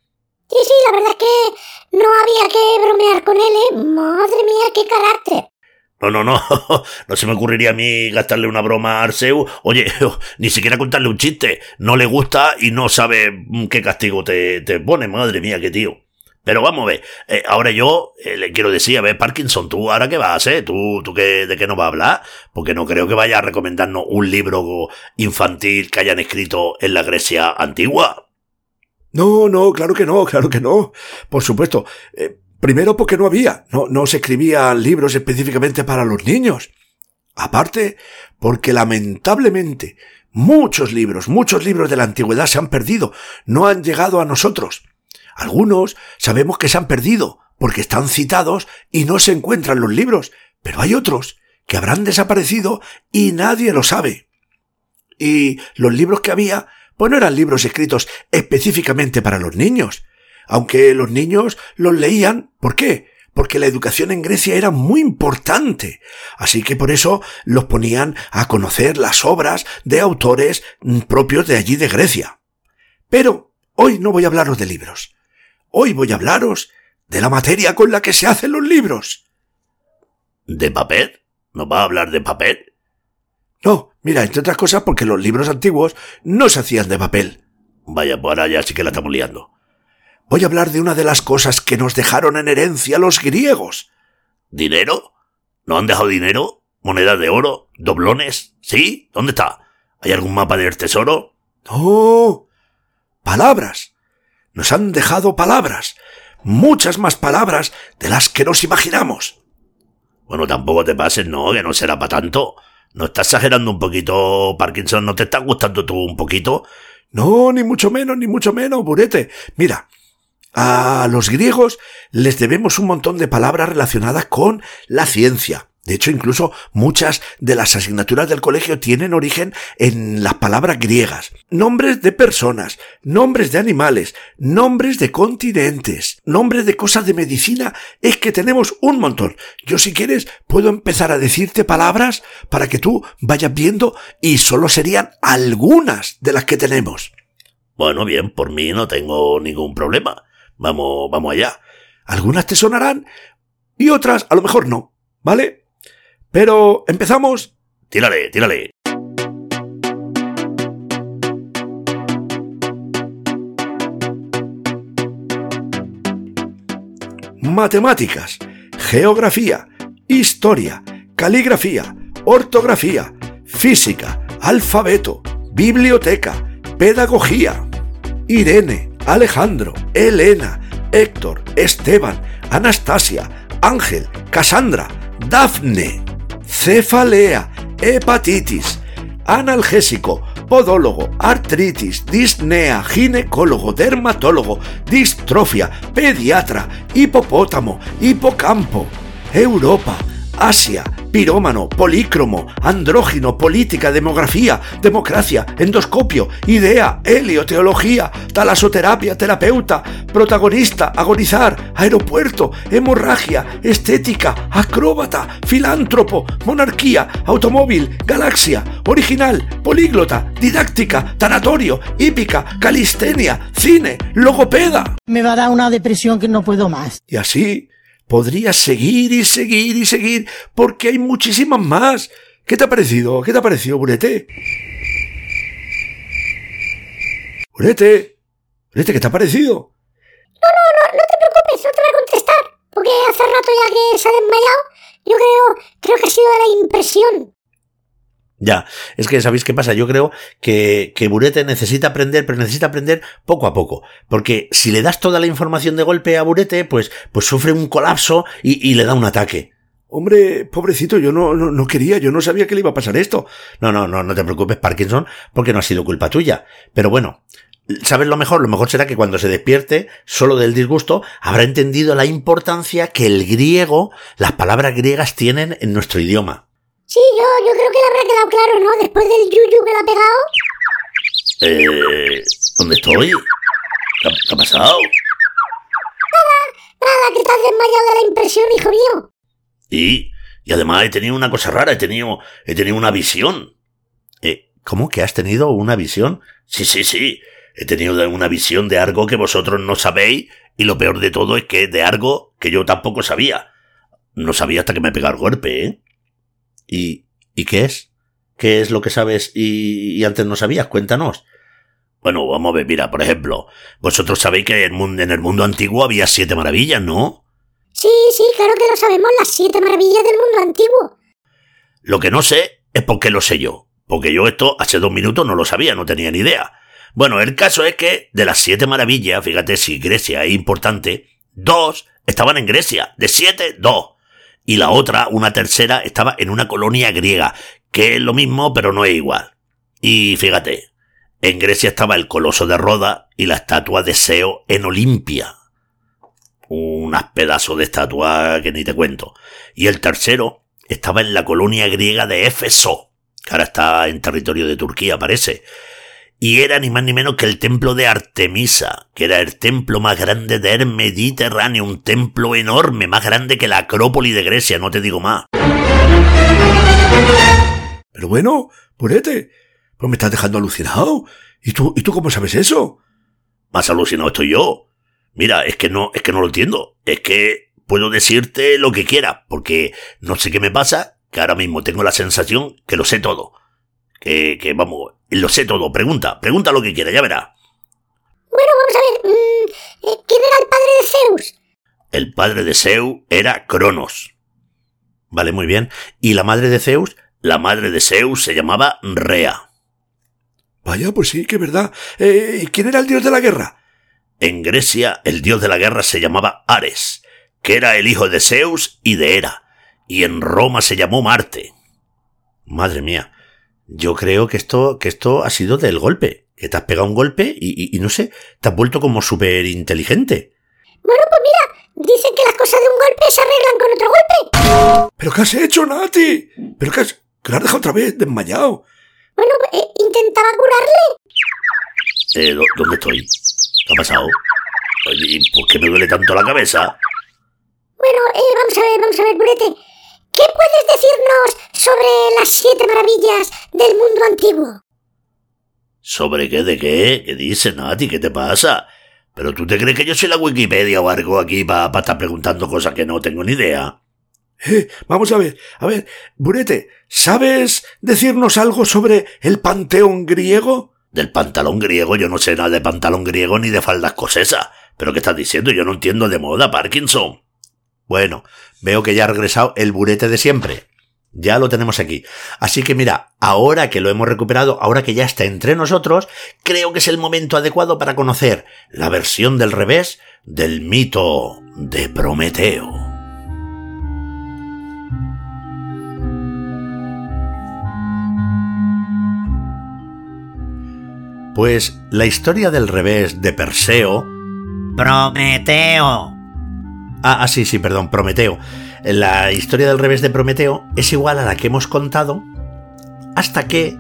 Sí, sí, la verdad es que no había que bromear con él, ¿eh? Madre mía, qué carácter. No, no, no, no se me ocurriría a mí gastarle una broma a Arceu. Oye, ni siquiera contarle un chiste. No le gusta y no sabe qué castigo te, te pone. Madre mía, qué tío. Pero vamos a ver, eh, ahora yo eh, le quiero decir, a ver, Parkinson, ¿tú ahora qué vas a hacer? ¿Tú, tú qué, de qué nos vas a hablar? Porque no creo que vaya a recomendarnos un libro infantil que hayan escrito en la Grecia antigua. No, no, claro que no, claro que no. Por supuesto. Eh, primero porque no había, no, no se escribían libros específicamente para los niños. Aparte, porque lamentablemente muchos libros, muchos libros de la antigüedad se han perdido, no han llegado a nosotros. Algunos sabemos que se han perdido porque están citados y no se encuentran los libros, pero hay otros que habrán desaparecido y nadie lo sabe. Y los libros que había, pues no eran libros escritos específicamente para los niños, aunque los niños los leían. ¿Por qué? Porque la educación en Grecia era muy importante. Así que por eso los ponían a conocer las obras de autores propios de allí de Grecia. Pero hoy no voy a hablaros de libros. Hoy voy a hablaros de la materia con la que se hacen los libros. ¿De papel? ¿No va a hablar de papel? No, mira, entre otras cosas porque los libros antiguos no se hacían de papel. Vaya, pues ahora ya sí que la estamos liando. Voy a hablar de una de las cosas que nos dejaron en herencia los griegos. ¿Dinero? ¿No han dejado dinero? ¿Monedas de oro? ¿Doblones? ¿Sí? ¿Dónde está? ¿Hay algún mapa del tesoro? No. Palabras nos han dejado palabras, muchas más palabras de las que nos imaginamos. Bueno, tampoco te pases, no, que no será para tanto. ¿No estás exagerando un poquito, Parkinson? ¿No te está gustando tú un poquito? No, ni mucho menos, ni mucho menos, Burete. Mira, a los griegos les debemos un montón de palabras relacionadas con la ciencia, de hecho, incluso muchas de las asignaturas del colegio tienen origen en las palabras griegas. Nombres de personas, nombres de animales, nombres de continentes, nombres de cosas de medicina. Es que tenemos un montón. Yo si quieres puedo empezar a decirte palabras para que tú vayas viendo y solo serían algunas de las que tenemos. Bueno, bien, por mí no tengo ningún problema. Vamos, vamos allá. Algunas te sonarán y otras a lo mejor no. ¿Vale? Pero empezamos. Tírale, tírale. Matemáticas, geografía, historia, caligrafía, ortografía, física, alfabeto, biblioteca, pedagogía. Irene, Alejandro, Elena, Héctor, Esteban, Anastasia, Ángel, Casandra, Dafne cefalea, hepatitis, analgésico, podólogo, artritis, disnea, ginecólogo, dermatólogo, distrofia, pediatra, hipopótamo, hipocampo, Europa, Asia, pirómano, polícromo, andrógino, política, demografía, democracia, endoscopio, idea, helio, teología, talasoterapia, terapeuta, protagonista, agonizar, aeropuerto, hemorragia, estética, acróbata, filántropo, monarquía, automóvil, galaxia, original, políglota, didáctica, tanatorio, hípica, calistenia, cine, logopeda. Me va a dar una depresión que no puedo más. Y así podría seguir y seguir y seguir, porque hay muchísimas más. ¿Qué te ha parecido? ¿Qué te ha parecido, Burete? Burete, Burete, ¿qué te ha parecido? No, no, no, no te preocupes, no te voy a contestar. Porque hace rato ya que se ha desmayado, yo creo, creo que ha sido la impresión. Ya, es que sabéis qué pasa, yo creo que, que Burete necesita aprender, pero necesita aprender poco a poco, porque si le das toda la información de golpe a Burete, pues, pues sufre un colapso y, y le da un ataque. Hombre, pobrecito, yo no, no, no quería, yo no sabía que le iba a pasar esto. No, no, no, no te preocupes, Parkinson, porque no ha sido culpa tuya. Pero bueno, ¿sabes lo mejor? Lo mejor será que cuando se despierte, solo del disgusto, habrá entendido la importancia que el griego, las palabras griegas tienen en nuestro idioma. Sí, yo, yo creo que le habrá quedado claro, ¿no? Después del yuyu que le ha pegado. Eh, ¿Dónde estoy? ¿Qué ha, qué ha pasado? Nada, que te has desmayado de la impresión, hijo mío. Y, y además he tenido una cosa rara, he tenido, he tenido una visión. Eh, ¿Cómo que has tenido una visión? Sí, sí, sí. He tenido una visión de algo que vosotros no sabéis y lo peor de todo es que de algo que yo tampoco sabía. No sabía hasta que me pegó el golpe, ¿eh? ¿Y, ¿Y qué es? ¿Qué es lo que sabes y, y antes no sabías? Cuéntanos. Bueno, vamos a ver, mira, por ejemplo, vosotros sabéis que en el mundo, en el mundo antiguo había siete maravillas, ¿no? Sí, sí, claro que lo sabemos, las siete maravillas del mundo antiguo. Lo que no sé es por qué lo sé yo. Porque yo esto hace dos minutos no lo sabía, no tenía ni idea. Bueno, el caso es que de las siete maravillas, fíjate si Grecia es importante, dos estaban en Grecia. De siete, dos. Y la otra, una tercera, estaba en una colonia griega, que es lo mismo pero no es igual. Y fíjate, en Grecia estaba el coloso de Roda y la estatua de Seo en Olimpia. Unas pedazos de estatua que ni te cuento. Y el tercero estaba en la colonia griega de Éfeso, que ahora está en territorio de Turquía, parece. Y era ni más ni menos que el templo de Artemisa, que era el templo más grande del Mediterráneo, un templo enorme, más grande que la Acrópoli de Grecia, no te digo más. Pero bueno, Burete, pues me estás dejando alucinado. ¿Y tú, ¿Y tú cómo sabes eso? Más alucinado estoy yo. Mira, es que no, es que no lo entiendo. Es que puedo decirte lo que quiera, porque no sé qué me pasa, que ahora mismo tengo la sensación que lo sé todo. Que, que vamos, lo sé todo. Pregunta, pregunta lo que quiera, ya verá. Bueno, vamos a ver. mm, eh, ¿Quién era el padre de Zeus? El padre de Zeus era Cronos. Vale, muy bien. ¿Y la madre de Zeus? La madre de Zeus se llamaba Rea. Vaya, pues sí, que verdad. Eh, ¿Y quién era el dios de la guerra? En Grecia, el dios de la guerra se llamaba Ares, que era el hijo de Zeus y de Hera, y en Roma se llamó Marte. Madre mía. Yo creo que esto, que esto ha sido del golpe. Que te has pegado un golpe y, y- y no sé, te has vuelto como súper inteligente. Bueno, pues mira, dicen que las cosas de un golpe se arreglan con otro golpe. ¿Pero qué has hecho, Nati? ¿Pero qué has...? Que lo has dejado otra vez desmayado. Bueno, eh, intentaba curarle. Eh, ¿dó- ¿Dónde estoy? ¿Qué ha pasado? Oye, ¿y por qué me duele tanto la cabeza? Bueno, eh, vamos a ver, vamos a ver, Burete. ¿Qué puedes decirnos sobre las siete maravillas del mundo antiguo? ¿Sobre qué? ¿De qué? ¿Qué dices, Nati? ¿Qué te pasa? ¿Pero tú te crees que yo soy la Wikipedia o algo aquí para estar preguntando cosas que no tengo ni idea? Eh, vamos a ver, a ver, Burete, ¿sabes decirnos algo sobre el panteón griego? Del pantalón griego, yo no sé nada de pantalón griego ni de faldas cosesas. ¿Pero qué estás diciendo? Yo no entiendo de moda, Parkinson. Bueno, veo que ya ha regresado el burete de siempre. Ya lo tenemos aquí. Así que mira, ahora que lo hemos recuperado, ahora que ya está entre nosotros, creo que es el momento adecuado para conocer la versión del revés del mito de Prometeo. Pues la historia del revés de Perseo Prometeo. Ah, ah, sí, sí, perdón, Prometeo. La historia del revés de Prometeo es igual a la que hemos contado hasta que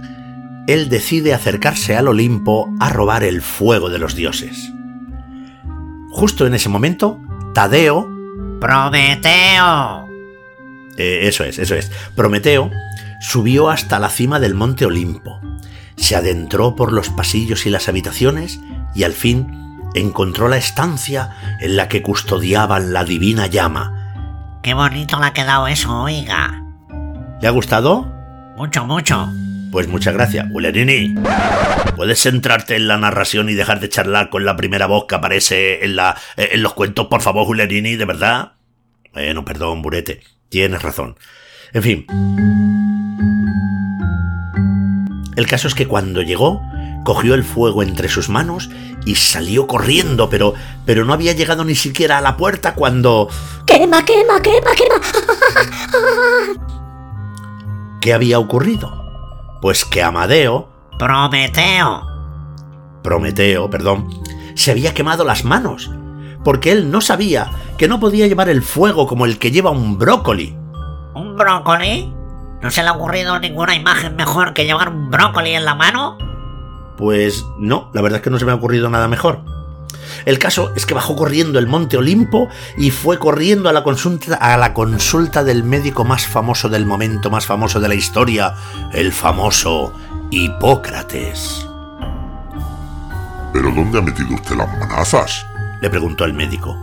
él decide acercarse al Olimpo a robar el fuego de los dioses. Justo en ese momento, Tadeo... Prometeo. Eh, eso es, eso es. Prometeo subió hasta la cima del monte Olimpo, se adentró por los pasillos y las habitaciones y al fin encontró la estancia en la que custodiaban la divina llama. Qué bonito le ha quedado eso, oiga. ¿Le ha gustado? Mucho, mucho. Pues muchas gracias, Ulerini. ¿Puedes centrarte en la narración y dejar de charlar con la primera voz que aparece en, la, en los cuentos, por favor, Ulerini, de verdad? Bueno, perdón, Burete. Tienes razón. En fin. El caso es que cuando llegó, cogió el fuego entre sus manos y salió corriendo, pero, pero no había llegado ni siquiera a la puerta cuando... ¡Quema, quema, quema, quema! ¿Qué había ocurrido? Pues que Amadeo... Prometeo. Prometeo, perdón, se había quemado las manos, porque él no sabía que no podía llevar el fuego como el que lleva un brócoli. ¿Un brócoli? ¿No se le ha ocurrido ninguna imagen mejor que llevar un brócoli en la mano? Pues no, la verdad es que no se me ha ocurrido nada mejor. El caso es que bajó corriendo el monte Olimpo y fue corriendo a la consulta, a la consulta del médico más famoso del momento, más famoso de la historia, el famoso Hipócrates. ¿Pero dónde ha metido usted las manazas? Le preguntó el médico.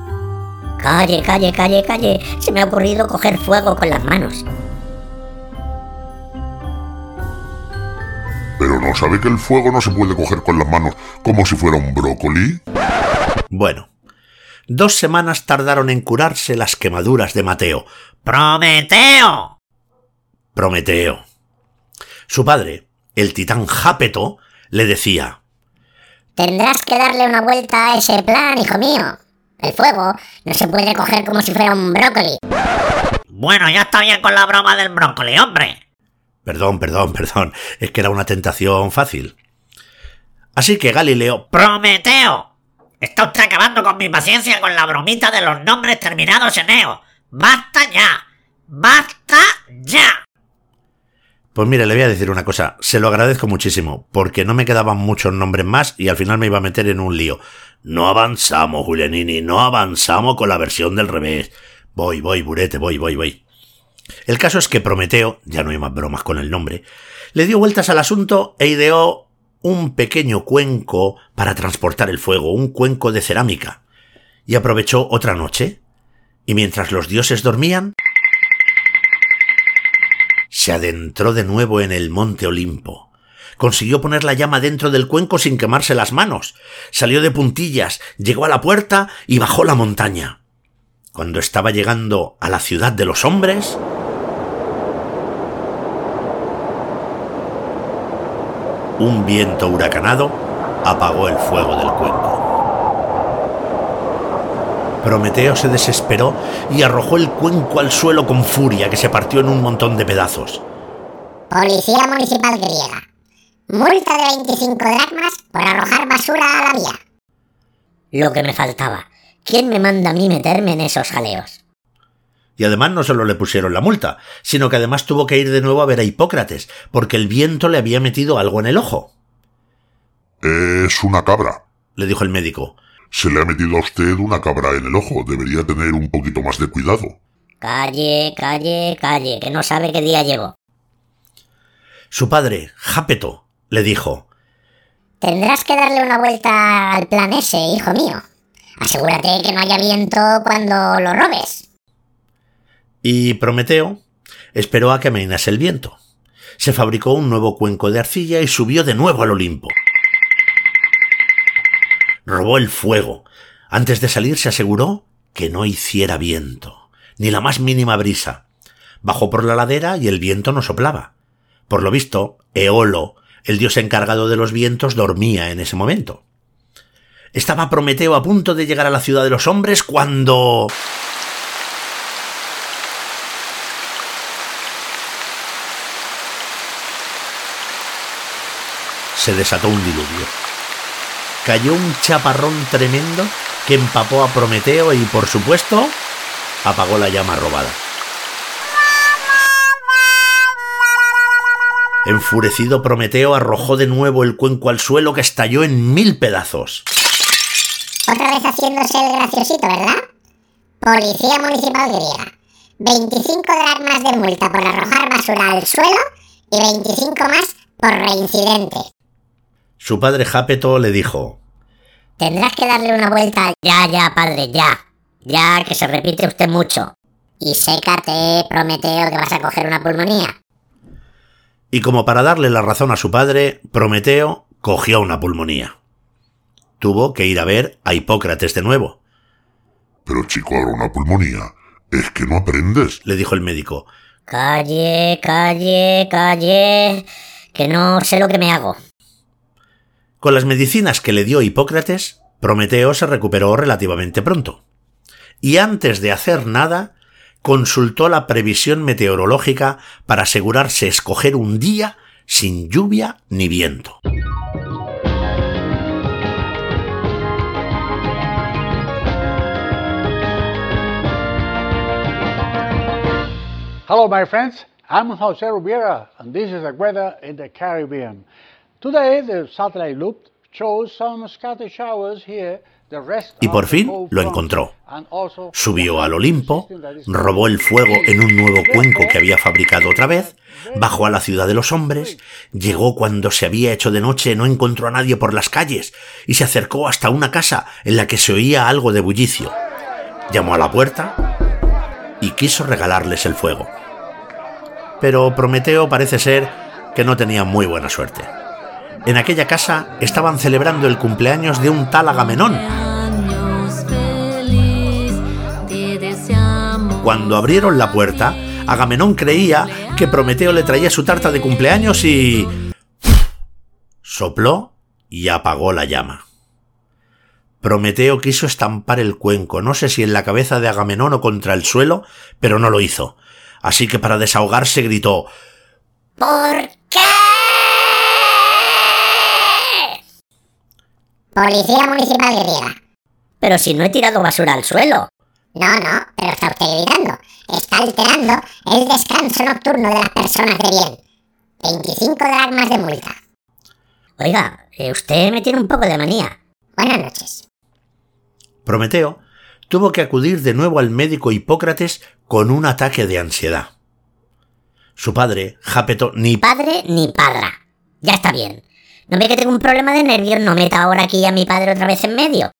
Calle, calle, calle, calle. Se me ha ocurrido coger fuego con las manos. ¿Pero no sabe que el fuego no se puede coger con las manos como si fuera un brócoli? Bueno, dos semanas tardaron en curarse las quemaduras de Mateo. Prometeo. Prometeo. Su padre, el titán Jápeto, le decía, Tendrás que darle una vuelta a ese plan, hijo mío. El fuego no se puede coger como si fuera un brócoli. Bueno, ya está bien con la broma del brócoli, hombre. Perdón, perdón, perdón, es que era una tentación fácil. Así que Galileo... Prometeo. Está usted acabando con mi paciencia con la bromita de los nombres terminados en eo. ¡Basta ya! ¡Basta ya! Pues mire, le voy a decir una cosa, se lo agradezco muchísimo, porque no me quedaban muchos nombres más y al final me iba a meter en un lío. No avanzamos, Julianini, no avanzamos con la versión del revés. Voy, voy, burete, voy, voy, voy. El caso es que Prometeo, ya no hay más bromas con el nombre, le dio vueltas al asunto e ideó un pequeño cuenco para transportar el fuego, un cuenco de cerámica. Y aprovechó otra noche, y mientras los dioses dormían, se adentró de nuevo en el monte Olimpo. Consiguió poner la llama dentro del cuenco sin quemarse las manos. Salió de puntillas, llegó a la puerta y bajó la montaña. Cuando estaba llegando a la ciudad de los hombres, un viento huracanado apagó el fuego del cuenco. Prometeo se desesperó y arrojó el cuenco al suelo con furia que se partió en un montón de pedazos. Policía Municipal Griega. Multa de 25 dracmas por arrojar basura a la vía. Lo que me faltaba. ¿Quién me manda a mí meterme en esos jaleos? Y además no solo le pusieron la multa, sino que además tuvo que ir de nuevo a ver a Hipócrates, porque el viento le había metido algo en el ojo. Es una cabra. Le dijo el médico. Se le ha metido a usted una cabra en el ojo. Debería tener un poquito más de cuidado. Calle, calle, calle, que no sabe qué día llevo. Su padre, Jápeto, le dijo. Tendrás que darle una vuelta al plan ese, hijo mío. Asegúrate que no haya viento cuando lo robes. Y Prometeo esperó a que amainase el viento. Se fabricó un nuevo cuenco de arcilla y subió de nuevo al Olimpo. Robó el fuego. Antes de salir se aseguró que no hiciera viento, ni la más mínima brisa. Bajó por la ladera y el viento no soplaba. Por lo visto, Eolo, el dios encargado de los vientos, dormía en ese momento. Estaba Prometeo a punto de llegar a la ciudad de los hombres cuando... se desató un diluvio. Cayó un chaparrón tremendo que empapó a Prometeo y, por supuesto, apagó la llama robada. Enfurecido Prometeo arrojó de nuevo el cuenco al suelo que estalló en mil pedazos. Otra vez haciéndose el graciosito, ¿verdad? Policía Municipal griega. 25 dracmas de multa por arrojar basura al suelo y 25 más por reincidente. Su padre Jápeto le dijo, Tendrás que darle una vuelta. Ya, ya, padre, ya. Ya, que se repite usted mucho. Y sécate, Prometeo, que vas a coger una pulmonía. y como para darle la razón a su padre, Prometeo cogió una pulmonía. Tuvo que ir a ver a Hipócrates de nuevo. Pero chico, ahora una pulmonía. Es que no aprendes. Le dijo el médico. Calle, calle, calle. Que no sé lo que me hago. Con las medicinas que le dio Hipócrates, Prometeo se recuperó relativamente pronto. Y antes de hacer nada, consultó la previsión meteorológica para asegurarse escoger un día sin lluvia ni viento. Hello, my friends. I'm Jose Rubiera, and this is the weather in the Caribbean. Today, the satellite loop shows some scattered showers here. The rest Y por fin lo encontró. Subió al Olimpo, robó el fuego en un nuevo cuenco que había fabricado otra vez, bajó a la ciudad de los hombres, llegó cuando se había hecho de noche, no encontró a nadie por las calles y se acercó hasta una casa en la que se oía algo de bullicio. Llamó a la puerta y quiso regalarles el fuego. Pero Prometeo parece ser que no tenía muy buena suerte. En aquella casa estaban celebrando el cumpleaños de un tal Agamenón, Cuando abrieron la puerta, Agamenón creía que Prometeo le traía su tarta de cumpleaños y... sopló y apagó la llama. Prometeo quiso estampar el cuenco, no sé si en la cabeza de Agamenón o contra el suelo, pero no lo hizo. Así que para desahogarse gritó ¿Por qué? Policía Municipal griega. Pero si no he tirado basura al suelo. No, no, pero está usted gritando. Está alterando el descanso nocturno de las personas de bien. 25 dracmas de multa. Oiga, eh, usted me tiene un poco de manía. Buenas noches. Prometeo tuvo que acudir de nuevo al médico Hipócrates con un ataque de ansiedad. Su padre, Jápeto, ni Padre ni parra. Ya está bien. ¿No ve que tengo un problema de nervios? No meta ahora aquí a mi padre otra vez en medio.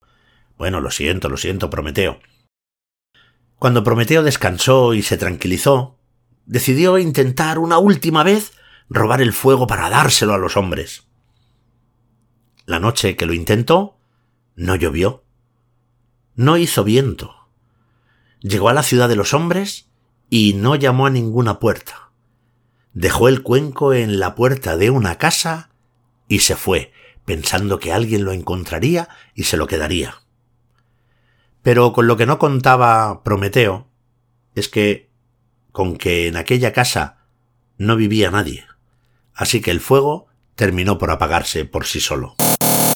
Bueno, lo siento, lo siento, Prometeo. Cuando Prometeo descansó y se tranquilizó, decidió intentar una última vez robar el fuego para dárselo a los hombres. La noche que lo intentó, no llovió. No hizo viento. Llegó a la ciudad de los hombres y no llamó a ninguna puerta. Dejó el cuenco en la puerta de una casa y se fue, pensando que alguien lo encontraría y se lo quedaría. Pero con lo que no contaba Prometeo es que con que en aquella casa no vivía nadie. Así que el fuego terminó por apagarse por sí solo.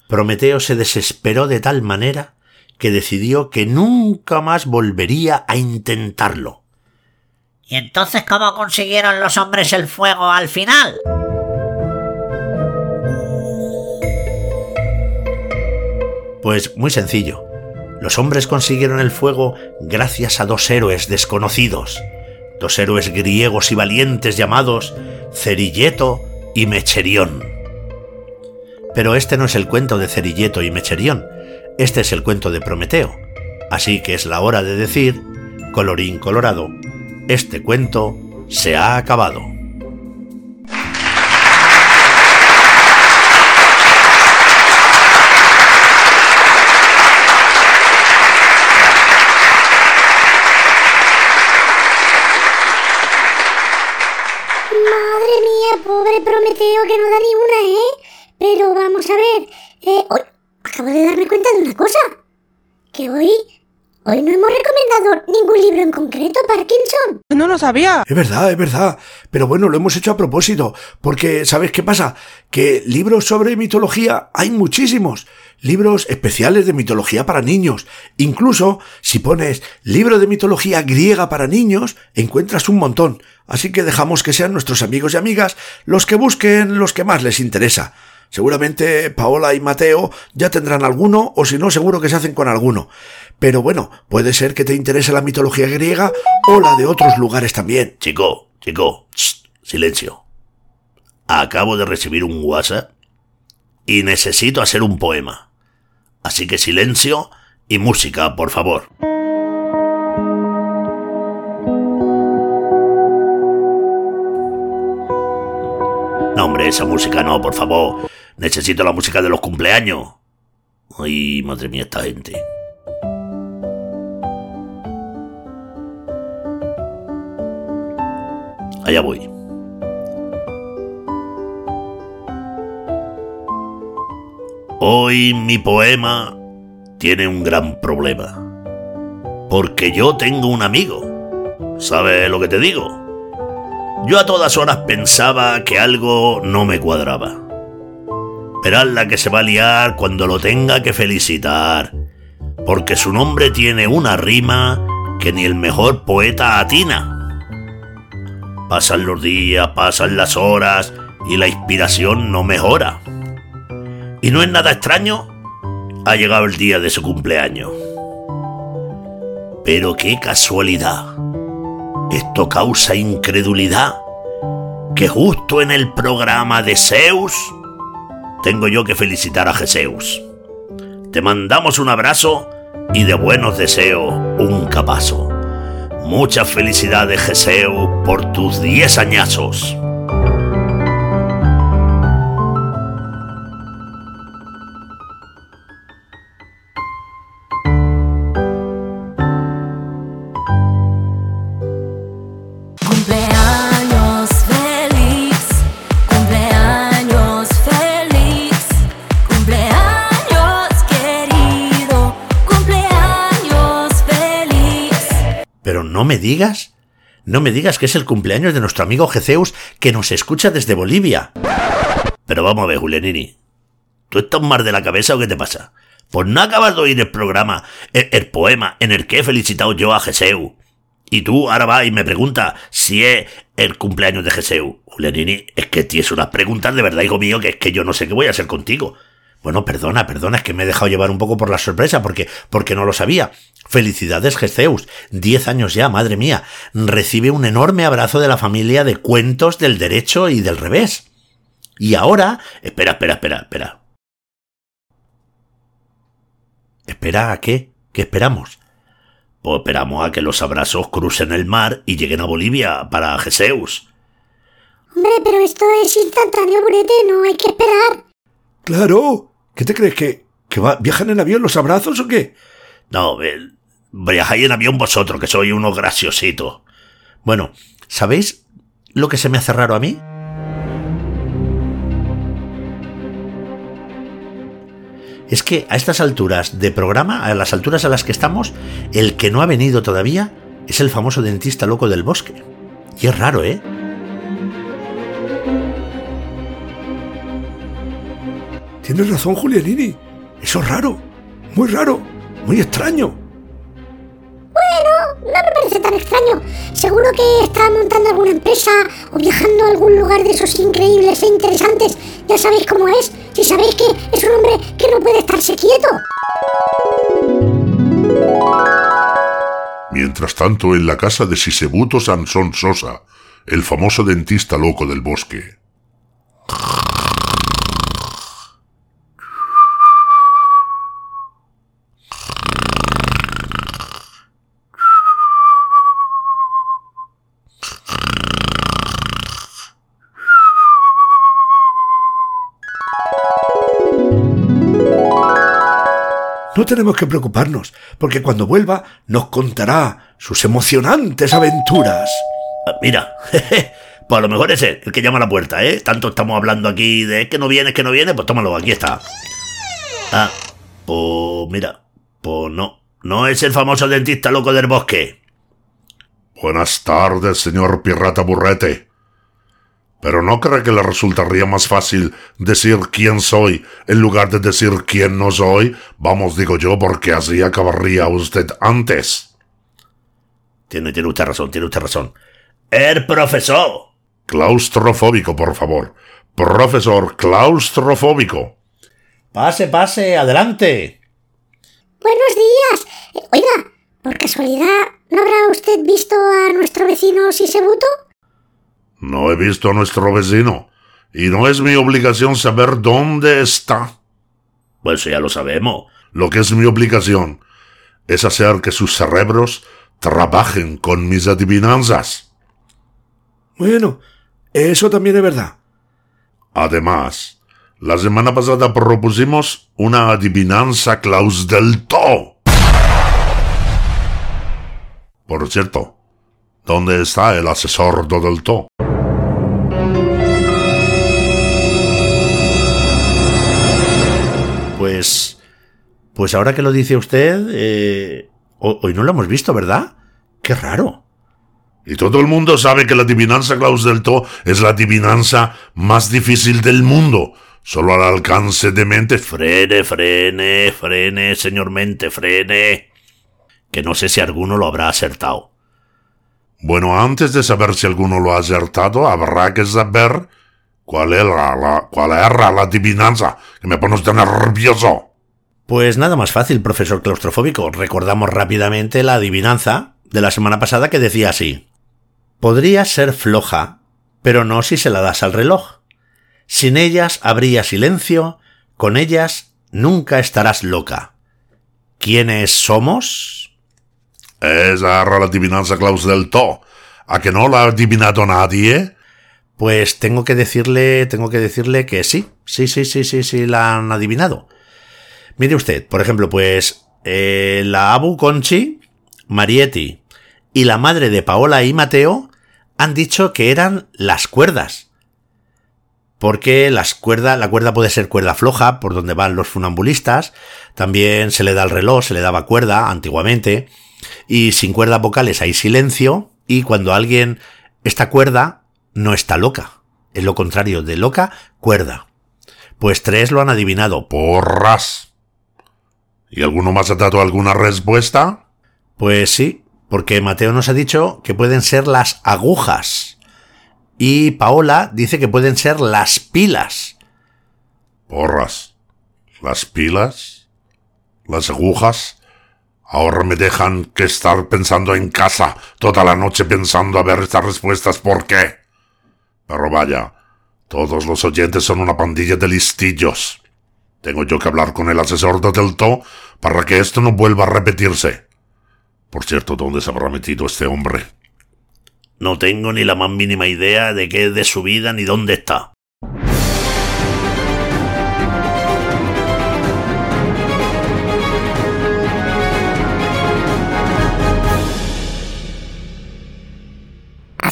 Prometeo se desesperó de tal manera que decidió que nunca más volvería a intentarlo. ¿Y entonces cómo consiguieron los hombres el fuego al final? Pues muy sencillo. Los hombres consiguieron el fuego gracias a dos héroes desconocidos, dos héroes griegos y valientes llamados Cerilleto y Mecherión. Pero este no es el cuento de Cerilleto y Mecherión, este es el cuento de Prometeo. Así que es la hora de decir, colorín colorado, este cuento se ha acabado. Una cosa. Que hoy. Hoy no hemos recomendado ningún libro en concreto, Parkinson. No lo sabía. Es verdad, es verdad. Pero bueno, lo hemos hecho a propósito. Porque, ¿sabes qué pasa? Que libros sobre mitología hay muchísimos. Libros especiales de mitología para niños. Incluso, si pones libro de mitología griega para niños, encuentras un montón. Así que dejamos que sean nuestros amigos y amigas los que busquen los que más les interesa. Seguramente Paola y Mateo ya tendrán alguno, o si no, seguro que se hacen con alguno. Pero bueno, puede ser que te interese la mitología griega o la de otros lugares también. Chico, chico, silencio. Acabo de recibir un WhatsApp y necesito hacer un poema. Así que silencio y música, por favor. No, hombre, esa música no, por favor. Necesito la música de los cumpleaños. Ay, madre mía, esta gente. Allá voy. Hoy mi poema tiene un gran problema. Porque yo tengo un amigo. ¿Sabes lo que te digo? Yo a todas horas pensaba que algo no me cuadraba. Pero la que se va a liar cuando lo tenga que felicitar. Porque su nombre tiene una rima que ni el mejor poeta atina. Pasan los días, pasan las horas y la inspiración no mejora. Y no es nada extraño, ha llegado el día de su cumpleaños. Pero qué casualidad. Esto causa incredulidad. Que justo en el programa de Zeus tengo yo que felicitar a Zeus. Te mandamos un abrazo y de buenos deseos un capazo. Muchas felicidades, Geseu, por tus diez añazos. No me digas, no me digas que es el cumpleaños de nuestro amigo Jezeus que nos escucha desde Bolivia. Pero vamos a ver, Julianini. ¿Tú estás mal de la cabeza o qué te pasa? Pues no acabas de oír el programa, el, el poema en el que he felicitado yo a Jeseu. Y tú ahora vas y me preguntas si es el cumpleaños de Jeseu. Julianini, es que tienes unas preguntas de verdad, hijo mío, que es que yo no sé qué voy a hacer contigo. Bueno, perdona, perdona, es que me he dejado llevar un poco por la sorpresa, porque, porque no lo sabía. Felicidades, Gezeus. Diez años ya, madre mía. Recibe un enorme abrazo de la familia de cuentos del derecho y del revés. Y ahora. Espera, espera, espera, espera. ¿Espera a qué? ¿Qué esperamos? Pues esperamos a que los abrazos crucen el mar y lleguen a Bolivia para Jesús. Hombre, pero esto es instantáneo, Burete, no hay que esperar. Claro. ¿Qué te crees que, que va, viajan en avión los abrazos o qué? No, eh, viajáis en avión vosotros, que sois unos graciositos. Bueno, ¿sabéis lo que se me hace raro a mí? Es que a estas alturas de programa, a las alturas a las que estamos, el que no ha venido todavía es el famoso dentista loco del bosque. Y es raro, ¿eh? Tienes razón, Julianini. Eso es raro. Muy raro. Muy extraño. Bueno, no me parece tan extraño. Seguro que está montando alguna empresa o viajando a algún lugar de esos increíbles e interesantes. Ya sabéis cómo es. Si sabéis que es un hombre que no puede estarse quieto. Mientras tanto, en la casa de Sisebuto Sansón Sosa, el famoso dentista loco del bosque. No tenemos que preocuparnos, porque cuando vuelva nos contará sus emocionantes aventuras. Ah, Mira, jeje, pues a lo mejor es él, el que llama a la puerta, ¿eh? Tanto estamos hablando aquí de que no viene, que no viene, pues tómalo, aquí está. Ah, pues mira, pues no, No es el famoso dentista loco del bosque. Buenas tardes, señor pirata burrete. Pero ¿no cree que le resultaría más fácil decir quién soy en lugar de decir quién no soy? Vamos, digo yo, porque así acabaría usted antes. Tiene, tiene usted razón, tiene usted razón. El profesor. Claustrofóbico, por favor. Profesor claustrofóbico. Pase, pase, adelante. Buenos días. Eh, Oiga, por casualidad, ¿no habrá usted visto a nuestro vecino Sisebuto? No he visto a nuestro vecino. Y no es mi obligación saber dónde está. Pues ya lo sabemos. Lo que es mi obligación es hacer que sus cerebros trabajen con mis adivinanzas. Bueno, eso también es verdad. Además, la semana pasada propusimos una adivinanza Klaus del To. Por cierto, ¿dónde está el asesor do del To? Pues. Pues ahora que lo dice usted, eh, ho- hoy no lo hemos visto, ¿verdad? Qué raro. Y todo el mundo sabe que la adivinanza Klaus del To es la adivinanza más difícil del mundo. Solo al alcance de mente. Frene, frene, frene, señor mente, frene. Que no sé si alguno lo habrá acertado. Bueno, antes de saber si alguno lo ha acertado, habrá que saber cuál era la, cuál era la adivinanza, que me pone usted nervioso. Pues nada más fácil, profesor claustrofóbico. Recordamos rápidamente la adivinanza de la semana pasada que decía así. Podría ser floja, pero no si se la das al reloj. Sin ellas habría silencio, con ellas nunca estarás loca. ¿Quiénes somos? Esa era la adivinanza Klaus del To. ¿A que no la ha adivinado nadie? Pues tengo que decirle, tengo que decirle que sí, sí, sí, sí, sí, sí, la han adivinado. Mire usted, por ejemplo, pues eh, la Abu Conchi, Marietti y la madre de Paola y Mateo han dicho que eran las cuerdas. Porque las cuerdas, la cuerda puede ser cuerda floja, por donde van los funambulistas. También se le da el reloj, se le daba cuerda antiguamente. Y sin cuerdas vocales hay silencio. Y cuando alguien está cuerda, no está loca. Es lo contrario de loca, cuerda. Pues tres lo han adivinado. Porras. ¿Y alguno más ha dado alguna respuesta? Pues sí, porque Mateo nos ha dicho que pueden ser las agujas. Y Paola dice que pueden ser las pilas. Porras. Las pilas. Las agujas. Ahora me dejan que estar pensando en casa toda la noche pensando a ver estas respuestas por qué. Pero vaya, todos los oyentes son una pandilla de listillos. Tengo yo que hablar con el asesor de Delto para que esto no vuelva a repetirse. Por cierto, ¿dónde se habrá metido este hombre? No tengo ni la más mínima idea de qué es de su vida ni dónde está.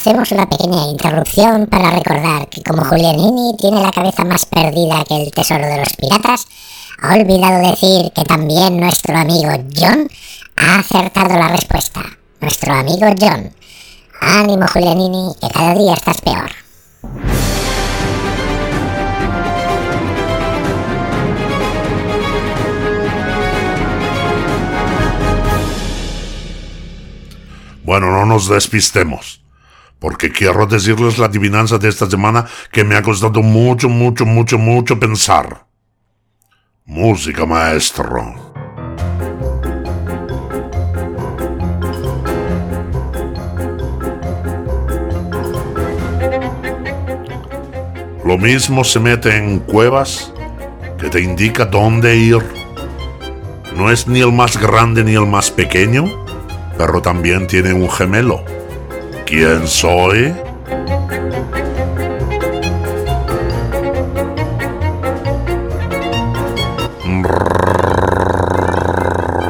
Hacemos una pequeña interrupción para recordar que como Julianini tiene la cabeza más perdida que el tesoro de los piratas, ha olvidado decir que también nuestro amigo John ha acertado la respuesta. Nuestro amigo John. Ánimo Julianini, que cada día estás peor. Bueno, no nos despistemos. Porque quiero decirles la adivinanza de esta semana que me ha costado mucho, mucho, mucho, mucho pensar. Música, maestro. Lo mismo se mete en cuevas que te indica dónde ir. No es ni el más grande ni el más pequeño, pero también tiene un gemelo. ¿Quién soy?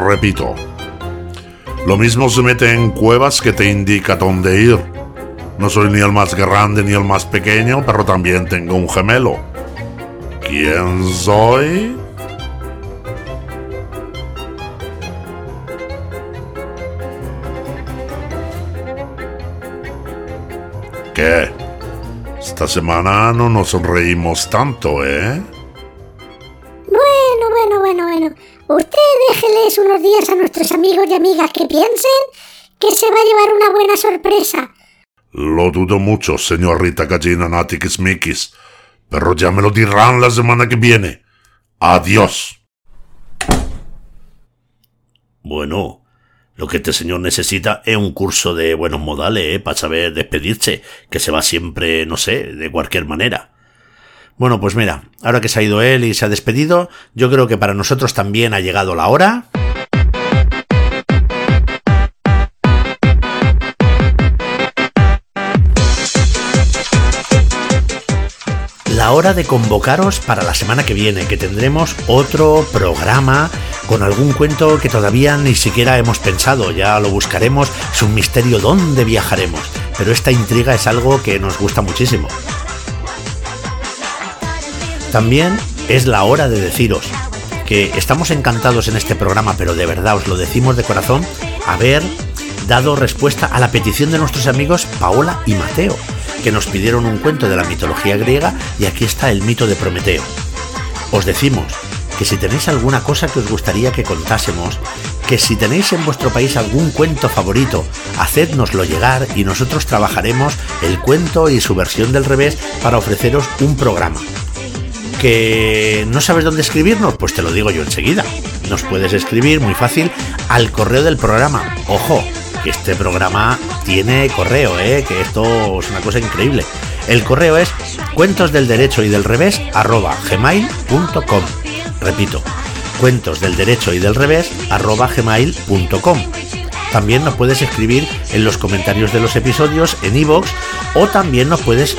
Repito. Lo mismo se mete en cuevas que te indica dónde ir. No soy ni el más grande ni el más pequeño, pero también tengo un gemelo. ¿Quién soy? ¿Qué? Esta semana no nos sonreímos tanto, ¿eh? Bueno, bueno, bueno, bueno. Usted déjeles unos días a nuestros amigos y amigas que piensen que se va a llevar una buena sorpresa. Lo dudo mucho, señorita Gallina Natikis Mikis. Pero ya me lo dirán la semana que viene. Adiós. Bueno, lo que este señor necesita es un curso de buenos modales, ¿eh? Para saber despedirse, que se va siempre, no sé, de cualquier manera. Bueno, pues mira, ahora que se ha ido él y se ha despedido, yo creo que para nosotros también ha llegado la hora. La hora de convocaros para la semana que viene, que tendremos otro programa con algún cuento que todavía ni siquiera hemos pensado, ya lo buscaremos, es un misterio dónde viajaremos, pero esta intriga es algo que nos gusta muchísimo. También es la hora de deciros que estamos encantados en este programa, pero de verdad os lo decimos de corazón, haber dado respuesta a la petición de nuestros amigos Paola y Mateo, que nos pidieron un cuento de la mitología griega y aquí está el mito de Prometeo. Os decimos que si tenéis alguna cosa que os gustaría que contásemos, que si tenéis en vuestro país algún cuento favorito, hacednoslo llegar y nosotros trabajaremos el cuento y su versión del revés para ofreceros un programa. ¿Que no sabes dónde escribirnos? Pues te lo digo yo enseguida. Nos puedes escribir muy fácil al correo del programa. Ojo, este programa tiene correo, ¿eh? que esto es una cosa increíble. El correo es cuentos del derecho y del revés arroba gmail.com. Repito, cuentos del derecho y del revés arroba gmail.com. También nos puedes escribir en los comentarios de los episodios en iVoox o también nos puedes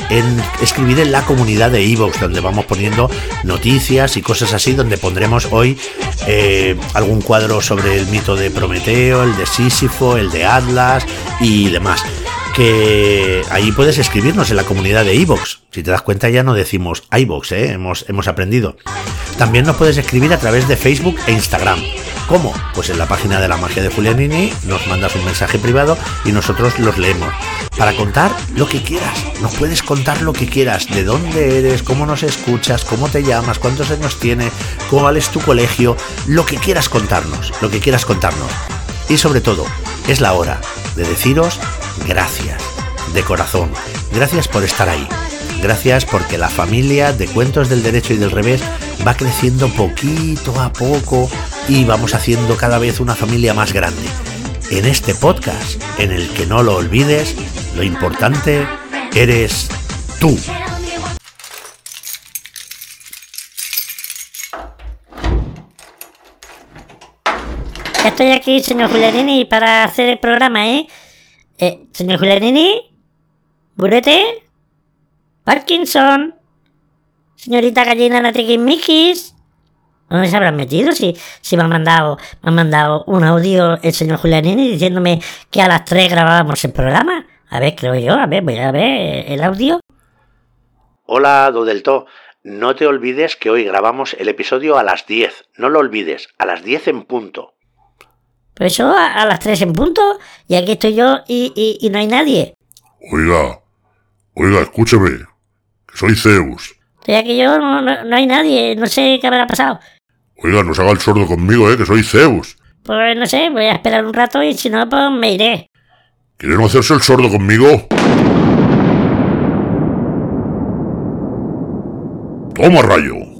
escribir en la comunidad de iVoox donde vamos poniendo noticias y cosas así donde pondremos hoy eh, algún cuadro sobre el mito de Prometeo, el de Sísifo, el de Atlas y demás. Que ahí puedes escribirnos en la comunidad de iVoox. Si te das cuenta ya no decimos iVoox, ¿eh? hemos, hemos aprendido. También nos puedes escribir a través de Facebook e Instagram. ¿Cómo? Pues en la página de la magia de Julianini nos mandas un mensaje privado y nosotros los leemos. Para contar lo que quieras, nos puedes contar lo que quieras, de dónde eres, cómo nos escuchas, cómo te llamas, cuántos años tienes, cuál es tu colegio, lo que quieras contarnos, lo que quieras contarnos. Y sobre todo, es la hora de deciros gracias, de corazón, gracias por estar ahí. Gracias porque la familia de Cuentos del Derecho y del Revés va creciendo poquito a poco y vamos haciendo cada vez una familia más grande. En este podcast, en el que no lo olvides, lo importante eres tú. Estoy aquí, señor Julianini, para hacer el programa, ¿eh? eh señor Julianini, Burete, Parkinson, señorita gallina Natriquimikis. ¿Dónde se habrán metido? Si, si me han mandado, me han mandado un audio el señor Julianini diciéndome que a las 3 grabábamos el programa. A ver, creo yo, a ver, voy a ver el audio. Hola, Dodelto. No te olvides que hoy grabamos el episodio a las 10. No lo olvides, a las 10 en punto. Pues eso a, a las 3 en punto, y aquí estoy yo y, y, y no hay nadie. Oiga, oiga, escúcheme, soy Zeus. Estoy aquí yo, no, no, no hay nadie, no sé qué habrá pasado. Oiga, no se haga el sordo conmigo, eh, que soy Zeus. Pues no sé, voy a esperar un rato y si no, pues me iré. ¿Quiere no hacerse el sordo conmigo? Toma, rayo.